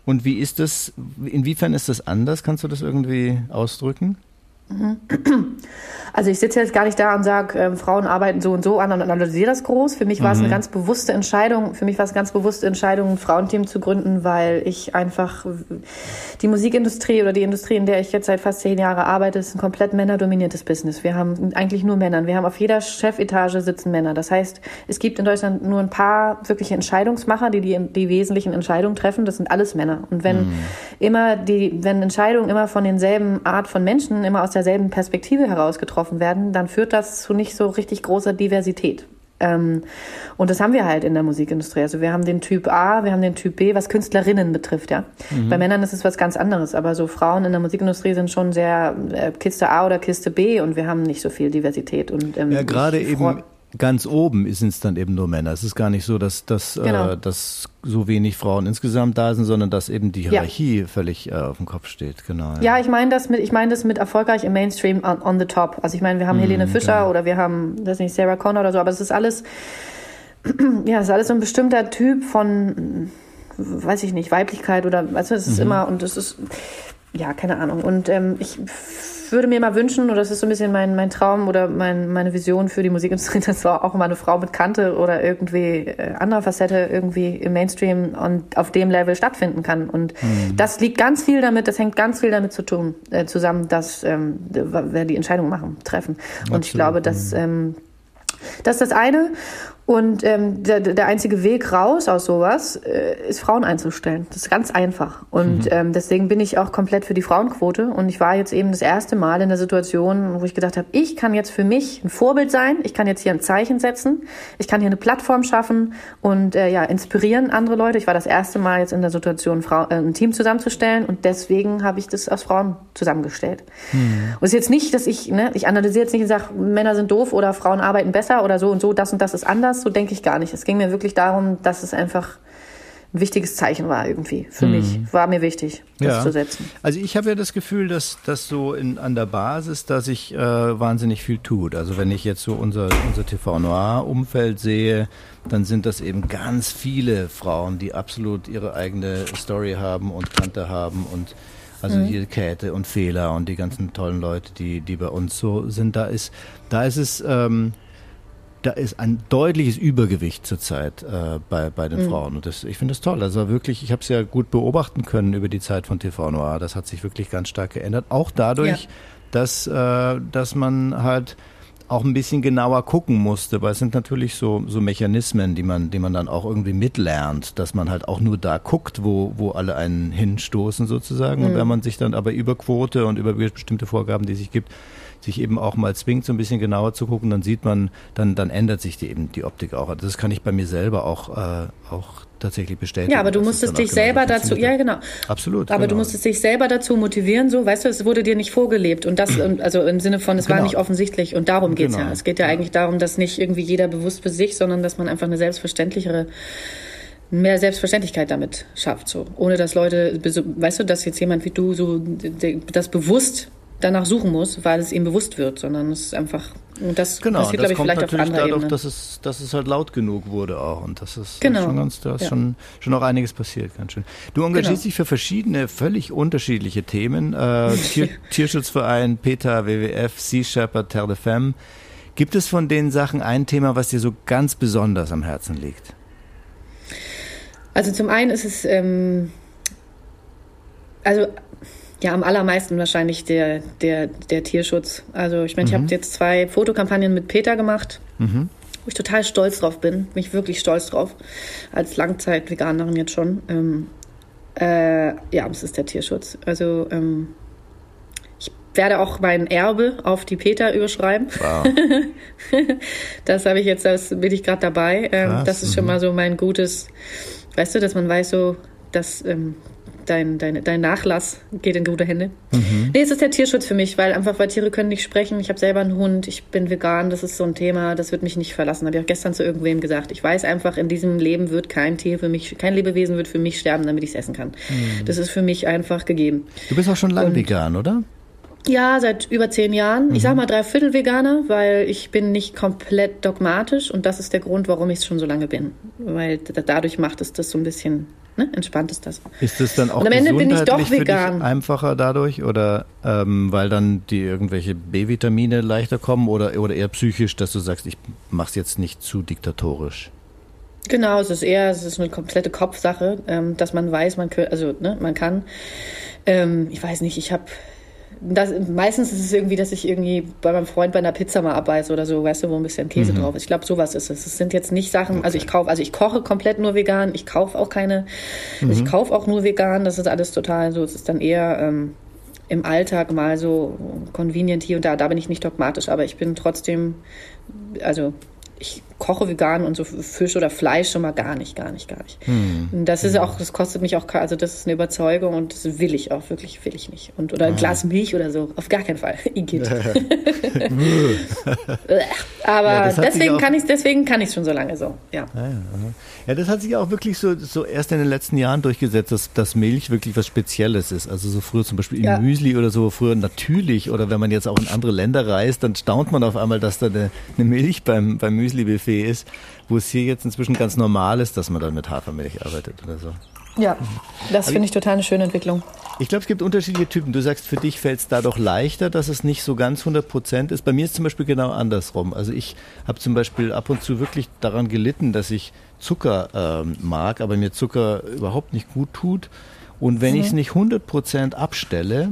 Und wie ist das, inwiefern ist das anders? Kannst du das irgendwie ausdrücken? Also ich sitze jetzt gar nicht da und sage, äh, Frauen arbeiten so und so an und analysiere das groß. Für mich war es eine mhm. ganz bewusste Entscheidung. Für mich war es eine ganz bewusste Entscheidung, ein Frauenteam zu gründen, weil ich einfach die Musikindustrie oder die Industrie, in der ich jetzt seit fast zehn Jahren arbeite, ist ein komplett männerdominiertes Business. Wir haben eigentlich nur Männer. Wir haben auf jeder Chefetage sitzen Männer. Das heißt, es gibt in Deutschland nur ein paar wirkliche Entscheidungsmacher, die die, die wesentlichen Entscheidungen treffen. Das sind alles Männer. Und wenn mhm. immer die, wenn Entscheidungen immer von denselben Art von Menschen immer aus derselben Perspektive heraus getroffen werden, dann führt das zu nicht so richtig großer Diversität. Ähm, und das haben wir halt in der Musikindustrie. Also wir haben den Typ A, wir haben den Typ B, was Künstlerinnen betrifft, ja. Mhm. Bei Männern ist es was ganz anderes, aber so Frauen in der Musikindustrie sind schon sehr äh, Kiste A oder Kiste B und wir haben nicht so viel Diversität. Und, ähm, ja, gerade eben ganz oben sind es dann eben nur Männer. Es ist gar nicht so, dass, dass, genau. äh, dass so wenig Frauen insgesamt da sind, sondern dass eben die Hierarchie ja. völlig äh, auf dem Kopf steht. Genau. Ja, ja ich meine das mit, ich meine das mit erfolgreich im Mainstream on, on the top. Also ich meine, wir haben mm, Helene Fischer genau. oder wir haben, das ist nicht Sarah Connor oder so, aber es ist alles, ja, es ist alles so ein bestimmter Typ von, weiß ich nicht, Weiblichkeit oder, weißt du, es ist mhm. immer und es ist, ja, keine Ahnung. Und ähm, ich würde mir mal wünschen, oder das ist so ein bisschen mein, mein Traum oder mein, meine Vision für die Musikindustrie, dass auch immer eine Frau mit Kante oder irgendwie äh, anderer Facette irgendwie im Mainstream und auf dem Level stattfinden kann. Und mhm. das liegt ganz viel damit, das hängt ganz viel damit zu tun, äh, zusammen, dass ähm, wer die Entscheidung machen, treffen. Und ich glaube, dass ähm, das ist das eine. Und ähm, der, der einzige Weg raus aus sowas äh, ist Frauen einzustellen. Das ist ganz einfach. Und mhm. ähm, deswegen bin ich auch komplett für die Frauenquote. Und ich war jetzt eben das erste Mal in der Situation, wo ich gedacht habe, ich kann jetzt für mich ein Vorbild sein. Ich kann jetzt hier ein Zeichen setzen. Ich kann hier eine Plattform schaffen und äh, ja inspirieren andere Leute. Ich war das erste Mal jetzt in der Situation, Frau, äh, ein Team zusammenzustellen. Und deswegen habe ich das aus Frauen zusammengestellt. Mhm. Und es ist jetzt nicht, dass ich, ne, ich analysiere jetzt nicht und sage, Männer sind doof oder Frauen arbeiten besser oder so und so, das und das ist anders das, so denke ich gar nicht. Es ging mir wirklich darum, dass es einfach ein wichtiges Zeichen war irgendwie für mhm. mich. War mir wichtig, das ja. zu setzen. Also ich habe ja das Gefühl, dass das so in, an der Basis, dass sich äh, wahnsinnig viel tut. Also wenn ich jetzt so unser, unser TV Noir-Umfeld sehe, dann sind das eben ganz viele Frauen, die absolut ihre eigene Story haben und Kante haben und also mhm. hier Käthe und Fehler und die ganzen tollen Leute, die, die bei uns so sind, da ist, da ist es ähm, da ist ein deutliches Übergewicht zurzeit äh, bei, bei den mhm. Frauen. Und das, ich finde das toll. Also wirklich, ich habe es ja gut beobachten können über die Zeit von TV Noir. Das hat sich wirklich ganz stark geändert. Auch dadurch, ja. dass, äh, dass man halt auch ein bisschen genauer gucken musste, weil es sind natürlich so, so Mechanismen, die man, die man dann auch irgendwie mitlernt, dass man halt auch nur da guckt, wo, wo alle einen hinstoßen sozusagen. Mhm. Und wenn man sich dann aber über Quote und über bestimmte Vorgaben, die sich gibt, sich eben auch mal zwingt, so ein bisschen genauer zu gucken, dann sieht man, dann, dann ändert sich die, eben die Optik auch. Also das kann ich bei mir selber auch, äh, auch tatsächlich bestätigen. Ja, aber du musstest dich selber dazu, ja genau. Absolut. Aber genau. du musstest dich selber dazu motivieren, so, weißt du, es wurde dir nicht vorgelebt und das, also im Sinne von, es genau. war nicht offensichtlich und darum geht's genau. ja. Es geht ja, ja eigentlich darum, dass nicht irgendwie jeder bewusst für sich, sondern dass man einfach eine selbstverständlichere mehr Selbstverständlichkeit damit schafft, so ohne dass Leute, weißt du, dass jetzt jemand wie du so das bewusst danach suchen muss, weil es ihm bewusst wird, sondern es ist einfach und das genau, passiert, glaube ich, vielleicht auf anderer dadurch, Ebene. Dass es, dass es halt laut genug wurde auch und das ist genau. schon ganz, da ist ja. schon, schon noch einiges passiert, ganz schön. Du engagierst genau. dich für verschiedene, völlig unterschiedliche Themen, äh, Tier, Tierschutzverein, PETA, WWF, Sea Shepherd, Terre de Femme. Gibt es von den Sachen ein Thema, was dir so ganz besonders am Herzen liegt? Also zum einen ist es, ähm, also ja, am allermeisten wahrscheinlich der, der, der Tierschutz. Also ich meine, mhm. ich habe jetzt zwei Fotokampagnen mit Peter gemacht, mhm. wo ich total stolz drauf bin. Bin ich wirklich stolz drauf. Als Langzeit-Veganerin jetzt schon. Ähm, äh, ja, es ist der Tierschutz. Also ähm, ich werde auch mein Erbe auf die Peter überschreiben. Wow. das habe ich jetzt, das bin ich gerade dabei. Ähm, das ist schon mhm. mal so mein gutes, weißt du, dass man weiß so, dass ähm, dein, dein, dein Nachlass geht in gute Hände. Mhm. Nee, es ist der Tierschutz für mich, weil einfach, weil Tiere können nicht sprechen. Ich habe selber einen Hund, ich bin vegan, das ist so ein Thema, das wird mich nicht verlassen. Habe ich auch gestern zu irgendwem gesagt. Ich weiß einfach, in diesem Leben wird kein Tier für mich, kein Lebewesen wird für mich sterben, damit ich es essen kann. Mhm. Das ist für mich einfach gegeben. Du bist auch schon lange vegan, oder? Ja, seit über zehn Jahren. Mhm. Ich sag mal dreiviertel Veganer, weil ich bin nicht komplett dogmatisch und das ist der Grund, warum ich es schon so lange bin. Weil dadurch macht es das so ein bisschen ne, entspannt ist das. Ist es dann auch und am Ende bin ich doch vegan. einfacher dadurch oder ähm, weil dann die irgendwelche B-Vitamine leichter kommen oder, oder eher psychisch, dass du sagst, ich mach's jetzt nicht zu diktatorisch? Genau, es ist eher, es ist eine komplette Kopfsache, ähm, dass man weiß, man kann, also ne, man kann. Ähm, ich weiß nicht, ich habe das, meistens ist es irgendwie, dass ich irgendwie bei meinem Freund bei einer Pizza mal abbeiße oder so, weißt du, wo ein bisschen Käse mhm. drauf ist. Ich glaube, sowas ist es. Es sind jetzt nicht Sachen, okay. also ich kaufe, also ich koche komplett nur vegan, ich kaufe auch keine, mhm. ich kaufe auch nur vegan, das ist alles total so, es ist dann eher ähm, im Alltag mal so convenient hier und da, da bin ich nicht dogmatisch, aber ich bin trotzdem, also ich koche vegan und so Fisch oder Fleisch schon mal gar nicht, gar nicht, gar nicht. Hm. Das ist hm. auch, das kostet mich auch, also das ist eine Überzeugung und das will ich auch wirklich, will ich nicht. Und oder ein ah. Glas Milch oder so, auf gar keinen Fall. Igitt. Aber ja, deswegen kann ich, deswegen kann ich schon so lange so. Ja. Ja, ja. das hat sich auch wirklich so, so erst in den letzten Jahren durchgesetzt, dass, dass Milch wirklich was Spezielles ist. Also so früher zum Beispiel im Müsli oder so früher natürlich oder wenn man jetzt auch in andere Länder reist, dann staunt man auf einmal, dass da eine, eine Milch beim, beim Müsli-Buffet ist, wo es hier jetzt inzwischen ganz normal ist, dass man dann mit Hafermilch arbeitet oder so. Ja, das finde ich total eine schöne Entwicklung. Ich glaube, es gibt unterschiedliche Typen. Du sagst, für dich fällt es da doch leichter, dass es nicht so ganz 100 Prozent ist. Bei mir ist zum Beispiel genau andersrum. Also ich habe zum Beispiel ab und zu wirklich daran gelitten, dass ich Zucker ähm, mag, aber mir Zucker überhaupt nicht gut tut. Und wenn mhm. ich es nicht 100 Prozent abstelle,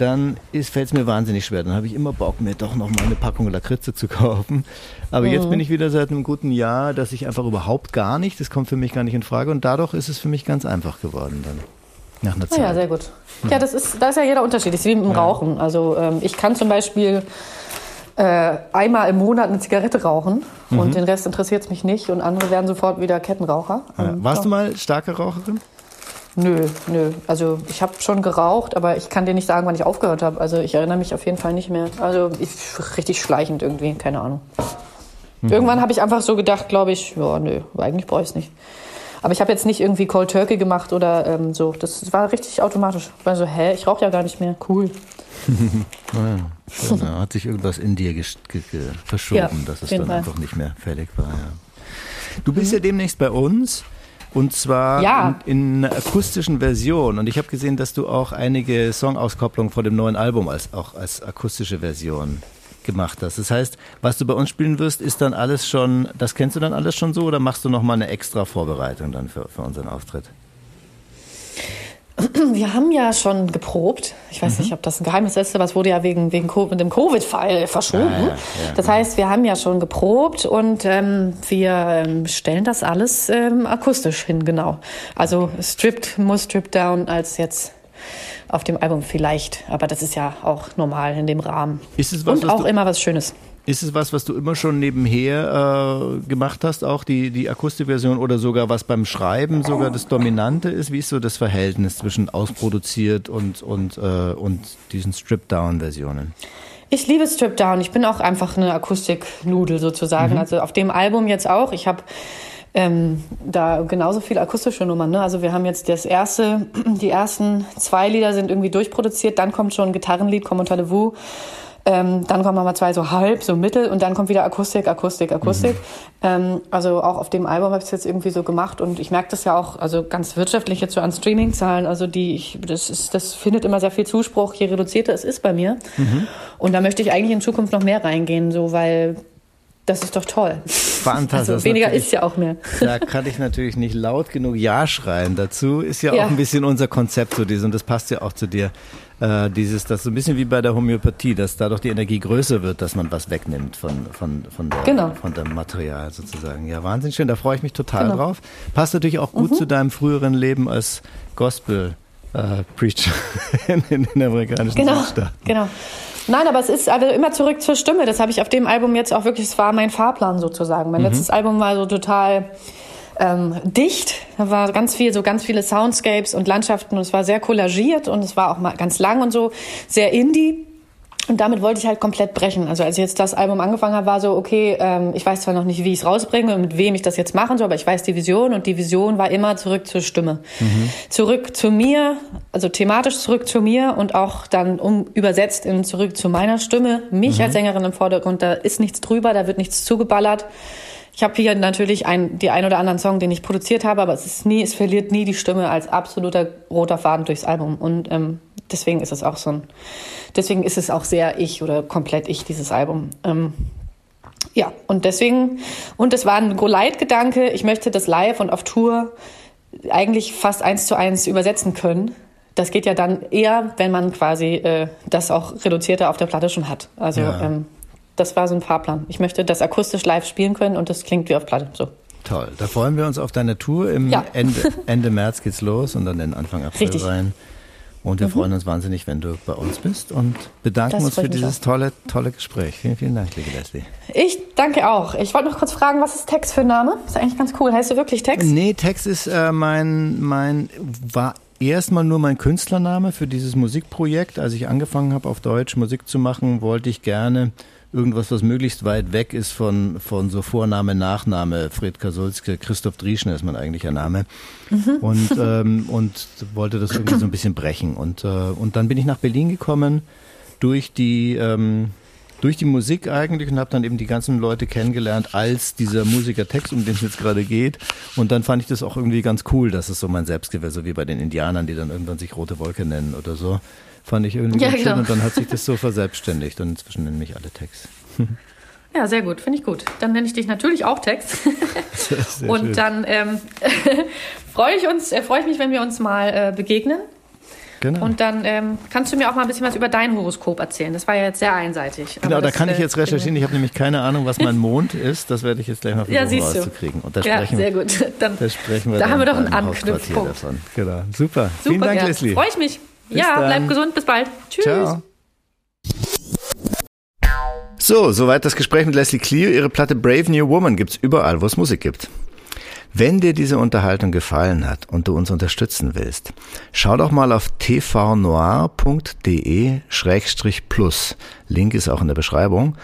dann fällt es mir wahnsinnig schwer. Dann habe ich immer Bock, mir doch noch mal eine Packung Lakritze zu kaufen. Aber mhm. jetzt bin ich wieder seit einem guten Jahr, dass ich einfach überhaupt gar nicht, das kommt für mich gar nicht in Frage und dadurch ist es für mich ganz einfach geworden dann. Nach einer Zeit. Ja, sehr gut. Ja, das ist, da ist ja jeder Unterschied. Das ist wie mit dem ja. Rauchen. Also ähm, ich kann zum Beispiel äh, einmal im Monat eine Zigarette rauchen mhm. und den Rest interessiert es mich nicht und andere werden sofort wieder Kettenraucher. Ja. Warst doch. du mal starke Raucherin? Nö, nö. Also ich habe schon geraucht, aber ich kann dir nicht sagen, wann ich aufgehört habe. Also ich erinnere mich auf jeden Fall nicht mehr. Also ich, richtig schleichend irgendwie, keine Ahnung. Mhm. Irgendwann habe ich einfach so gedacht, glaube ich, ja, nö, eigentlich brauche ich es nicht. Aber ich habe jetzt nicht irgendwie Cold Turkey gemacht oder ähm, so. Das war richtig automatisch. Ich war so, hä, ich rauche ja gar nicht mehr. Cool. ja, schön, ja. Hat sich irgendwas in dir verschoben, ja, dass es dann Fall. einfach nicht mehr fällig war. Ja. Du bist mhm. ja demnächst bei uns. Und zwar ja. in, in, einer akustischen Version. Und ich habe gesehen, dass du auch einige Songauskopplungen vor dem neuen Album als, auch als akustische Version gemacht hast. Das heißt, was du bei uns spielen wirst, ist dann alles schon, das kennst du dann alles schon so oder machst du nochmal eine extra Vorbereitung dann für, für unseren Auftritt? Wir haben ja schon geprobt. Ich weiß mhm. nicht, ob das ein Geheimnis ist, aber es wurde ja wegen, wegen mit dem Covid-Fall verschoben. Ah, ja, ja, das heißt, wir haben ja schon geprobt und ähm, wir ähm, stellen das alles ähm, akustisch hin, genau. Also stripped, muss stripped down als jetzt auf dem Album vielleicht. Aber das ist ja auch normal in dem Rahmen. Ist es was, Und auch immer was Schönes. Ist es was, was du immer schon nebenher äh, gemacht hast, auch die, die Akustikversion oder sogar was beim Schreiben sogar das Dominante ist? Wie ist so das Verhältnis zwischen ausproduziert und, und, äh, und diesen Strip-Down-Versionen? Ich liebe Strip Down. Ich bin auch einfach eine Akustiknudel sozusagen. Mhm. Also auf dem Album jetzt auch. Ich habe ähm, da genauso viele akustische Nummern. Ne? Also wir haben jetzt das erste, die ersten zwei Lieder sind irgendwie durchproduziert, dann kommt schon ein Gitarrenlied, Comme vous. Ähm, dann kommen nochmal zwei so halb, so mittel und dann kommt wieder Akustik, Akustik, Akustik. Mhm. Ähm, also auch auf dem Album habe ich es jetzt irgendwie so gemacht und ich merke das ja auch, also ganz wirtschaftlich jetzt so an Streaming-Zahlen, also die, ich, das, ist, das findet immer sehr viel Zuspruch, je reduzierter es ist bei mir. Mhm. Und da möchte ich eigentlich in Zukunft noch mehr reingehen, so weil das ist doch toll. Fantastisch. Also weniger ist ja auch mehr. Da kann ich natürlich nicht laut genug Ja schreien dazu. Ist ja, ja. auch ein bisschen unser Konzept so dieses und das passt ja auch zu dir. Äh, dieses, das so ein bisschen wie bei der Homöopathie, dass dadurch die Energie größer wird, dass man was wegnimmt von, von, von, der, genau. von dem Material sozusagen. Ja, wahnsinnig schön, da freue ich mich total genau. drauf. Passt natürlich auch gut mhm. zu deinem früheren Leben als Gospel. Äh, Preacher in, in den amerikanischen genau, Staaten. Genau. Nein, aber es ist also immer zurück zur Stimme. Das habe ich auf dem Album jetzt auch wirklich, es war mein Fahrplan sozusagen. Mein mhm. letztes Album war so total ähm, dicht. Da war ganz viel, so ganz viele Soundscapes und Landschaften und es war sehr kollagiert und es war auch mal ganz lang und so, sehr indie. Und damit wollte ich halt komplett brechen. Also als ich jetzt das Album angefangen habe, war so, okay, ähm, ich weiß zwar noch nicht, wie ich es rausbringe und mit wem ich das jetzt machen soll, aber ich weiß die Vision und die Vision war immer zurück zur Stimme. Mhm. Zurück zu mir, also thematisch zurück zu mir und auch dann um, übersetzt in zurück zu meiner Stimme, mich mhm. als Sängerin im Vordergrund. Da ist nichts drüber, da wird nichts zugeballert. Ich habe hier natürlich ein, die ein oder anderen Song, den ich produziert habe, aber es ist nie, es verliert nie die Stimme als absoluter roter Faden durchs Album. Und ähm, deswegen ist es auch so ein, deswegen ist es auch sehr ich oder komplett ich, dieses Album. Ähm, ja, und deswegen, und es war ein Go-Light-Gedanke, ich möchte das live und auf Tour eigentlich fast eins zu eins übersetzen können. Das geht ja dann eher, wenn man quasi äh, das auch reduzierter auf der Platte schon hat. Also ja. ähm, das war so ein Fahrplan. Ich möchte das akustisch live spielen können und das klingt wie auf Platte. So. Toll. Da freuen wir uns auf deine Tour. Im ja. Ende, Ende März geht's los und dann den Anfang April Richtig. rein. Und wir mhm. freuen uns wahnsinnig, wenn du bei uns bist und bedanken das uns für dieses tolle, tolle Gespräch. Vielen, vielen Dank, liebe Leslie. Ich danke auch. Ich wollte noch kurz fragen, was ist Tex für ein Name? Ist eigentlich ganz cool. Heißt du wirklich Tex? Nee, Tex ist äh, mein, mein, war erstmal nur mein Künstlername für dieses Musikprojekt. Als ich angefangen habe, auf Deutsch Musik zu machen, wollte ich gerne irgendwas, was möglichst weit weg ist von, von so Vorname, Nachname. Fred Kasulske, Christoph Drieschner ist mein eigentlicher Name. Mhm. Und, ähm, und wollte das irgendwie so ein bisschen brechen. Und, äh, und dann bin ich nach Berlin gekommen durch die, ähm, durch die Musik eigentlich und habe dann eben die ganzen Leute kennengelernt als dieser Musikertext, um den es jetzt gerade geht. Und dann fand ich das auch irgendwie ganz cool, dass es so mein Selbstgewehr, so wie bei den Indianern, die dann irgendwann sich Rote Wolke nennen oder so. Fand ich irgendwie ja, genau. schön. Und dann hat sich das so verselbstständigt und inzwischen nennen mich alle Text. Ja, sehr gut, finde ich gut. Dann nenne ich dich natürlich auch Text. Und schön. dann ähm, freue ich uns, äh, freue ich mich, wenn wir uns mal äh, begegnen. Genau. Und dann ähm, kannst du mir auch mal ein bisschen was über dein Horoskop erzählen. Das war ja jetzt sehr einseitig. Genau, da kann ich äh, jetzt recherchieren. Ich habe nämlich keine Ahnung, was mein Mond ist. Das werde ich jetzt gleich mal versuchen ja, rauszukriegen. Und da ja, sprechen, sehr gut. Dann, da sprechen wir da haben wir doch einen Anknüpfpunkt. Davon. Genau, super. super Vielen Dank, ja. Leslie. Freue ich mich. Bis ja, dann. bleib gesund. Bis bald. Tschüss. Ciao. So, soweit das Gespräch mit Leslie Clio. Ihre Platte Brave New Woman gibt's überall, wo es Musik gibt. Wenn dir diese Unterhaltung gefallen hat und du uns unterstützen willst, schau doch mal auf tvnoir.de-plus. Link ist auch in der Beschreibung.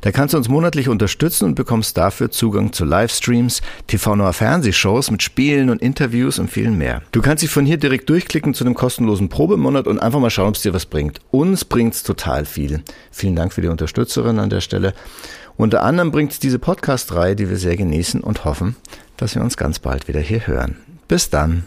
Da kannst du uns monatlich unterstützen und bekommst dafür Zugang zu Livestreams, TV Noir Fernsehshows mit Spielen und Interviews und viel mehr. Du kannst dich von hier direkt durchklicken zu einem kostenlosen Probemonat und einfach mal schauen, ob es dir was bringt. Uns bringt's total viel. Vielen Dank für die Unterstützerin an der Stelle. Unter anderem bringt es diese Podcast-Reihe, die wir sehr genießen und hoffen, dass wir uns ganz bald wieder hier hören. Bis dann.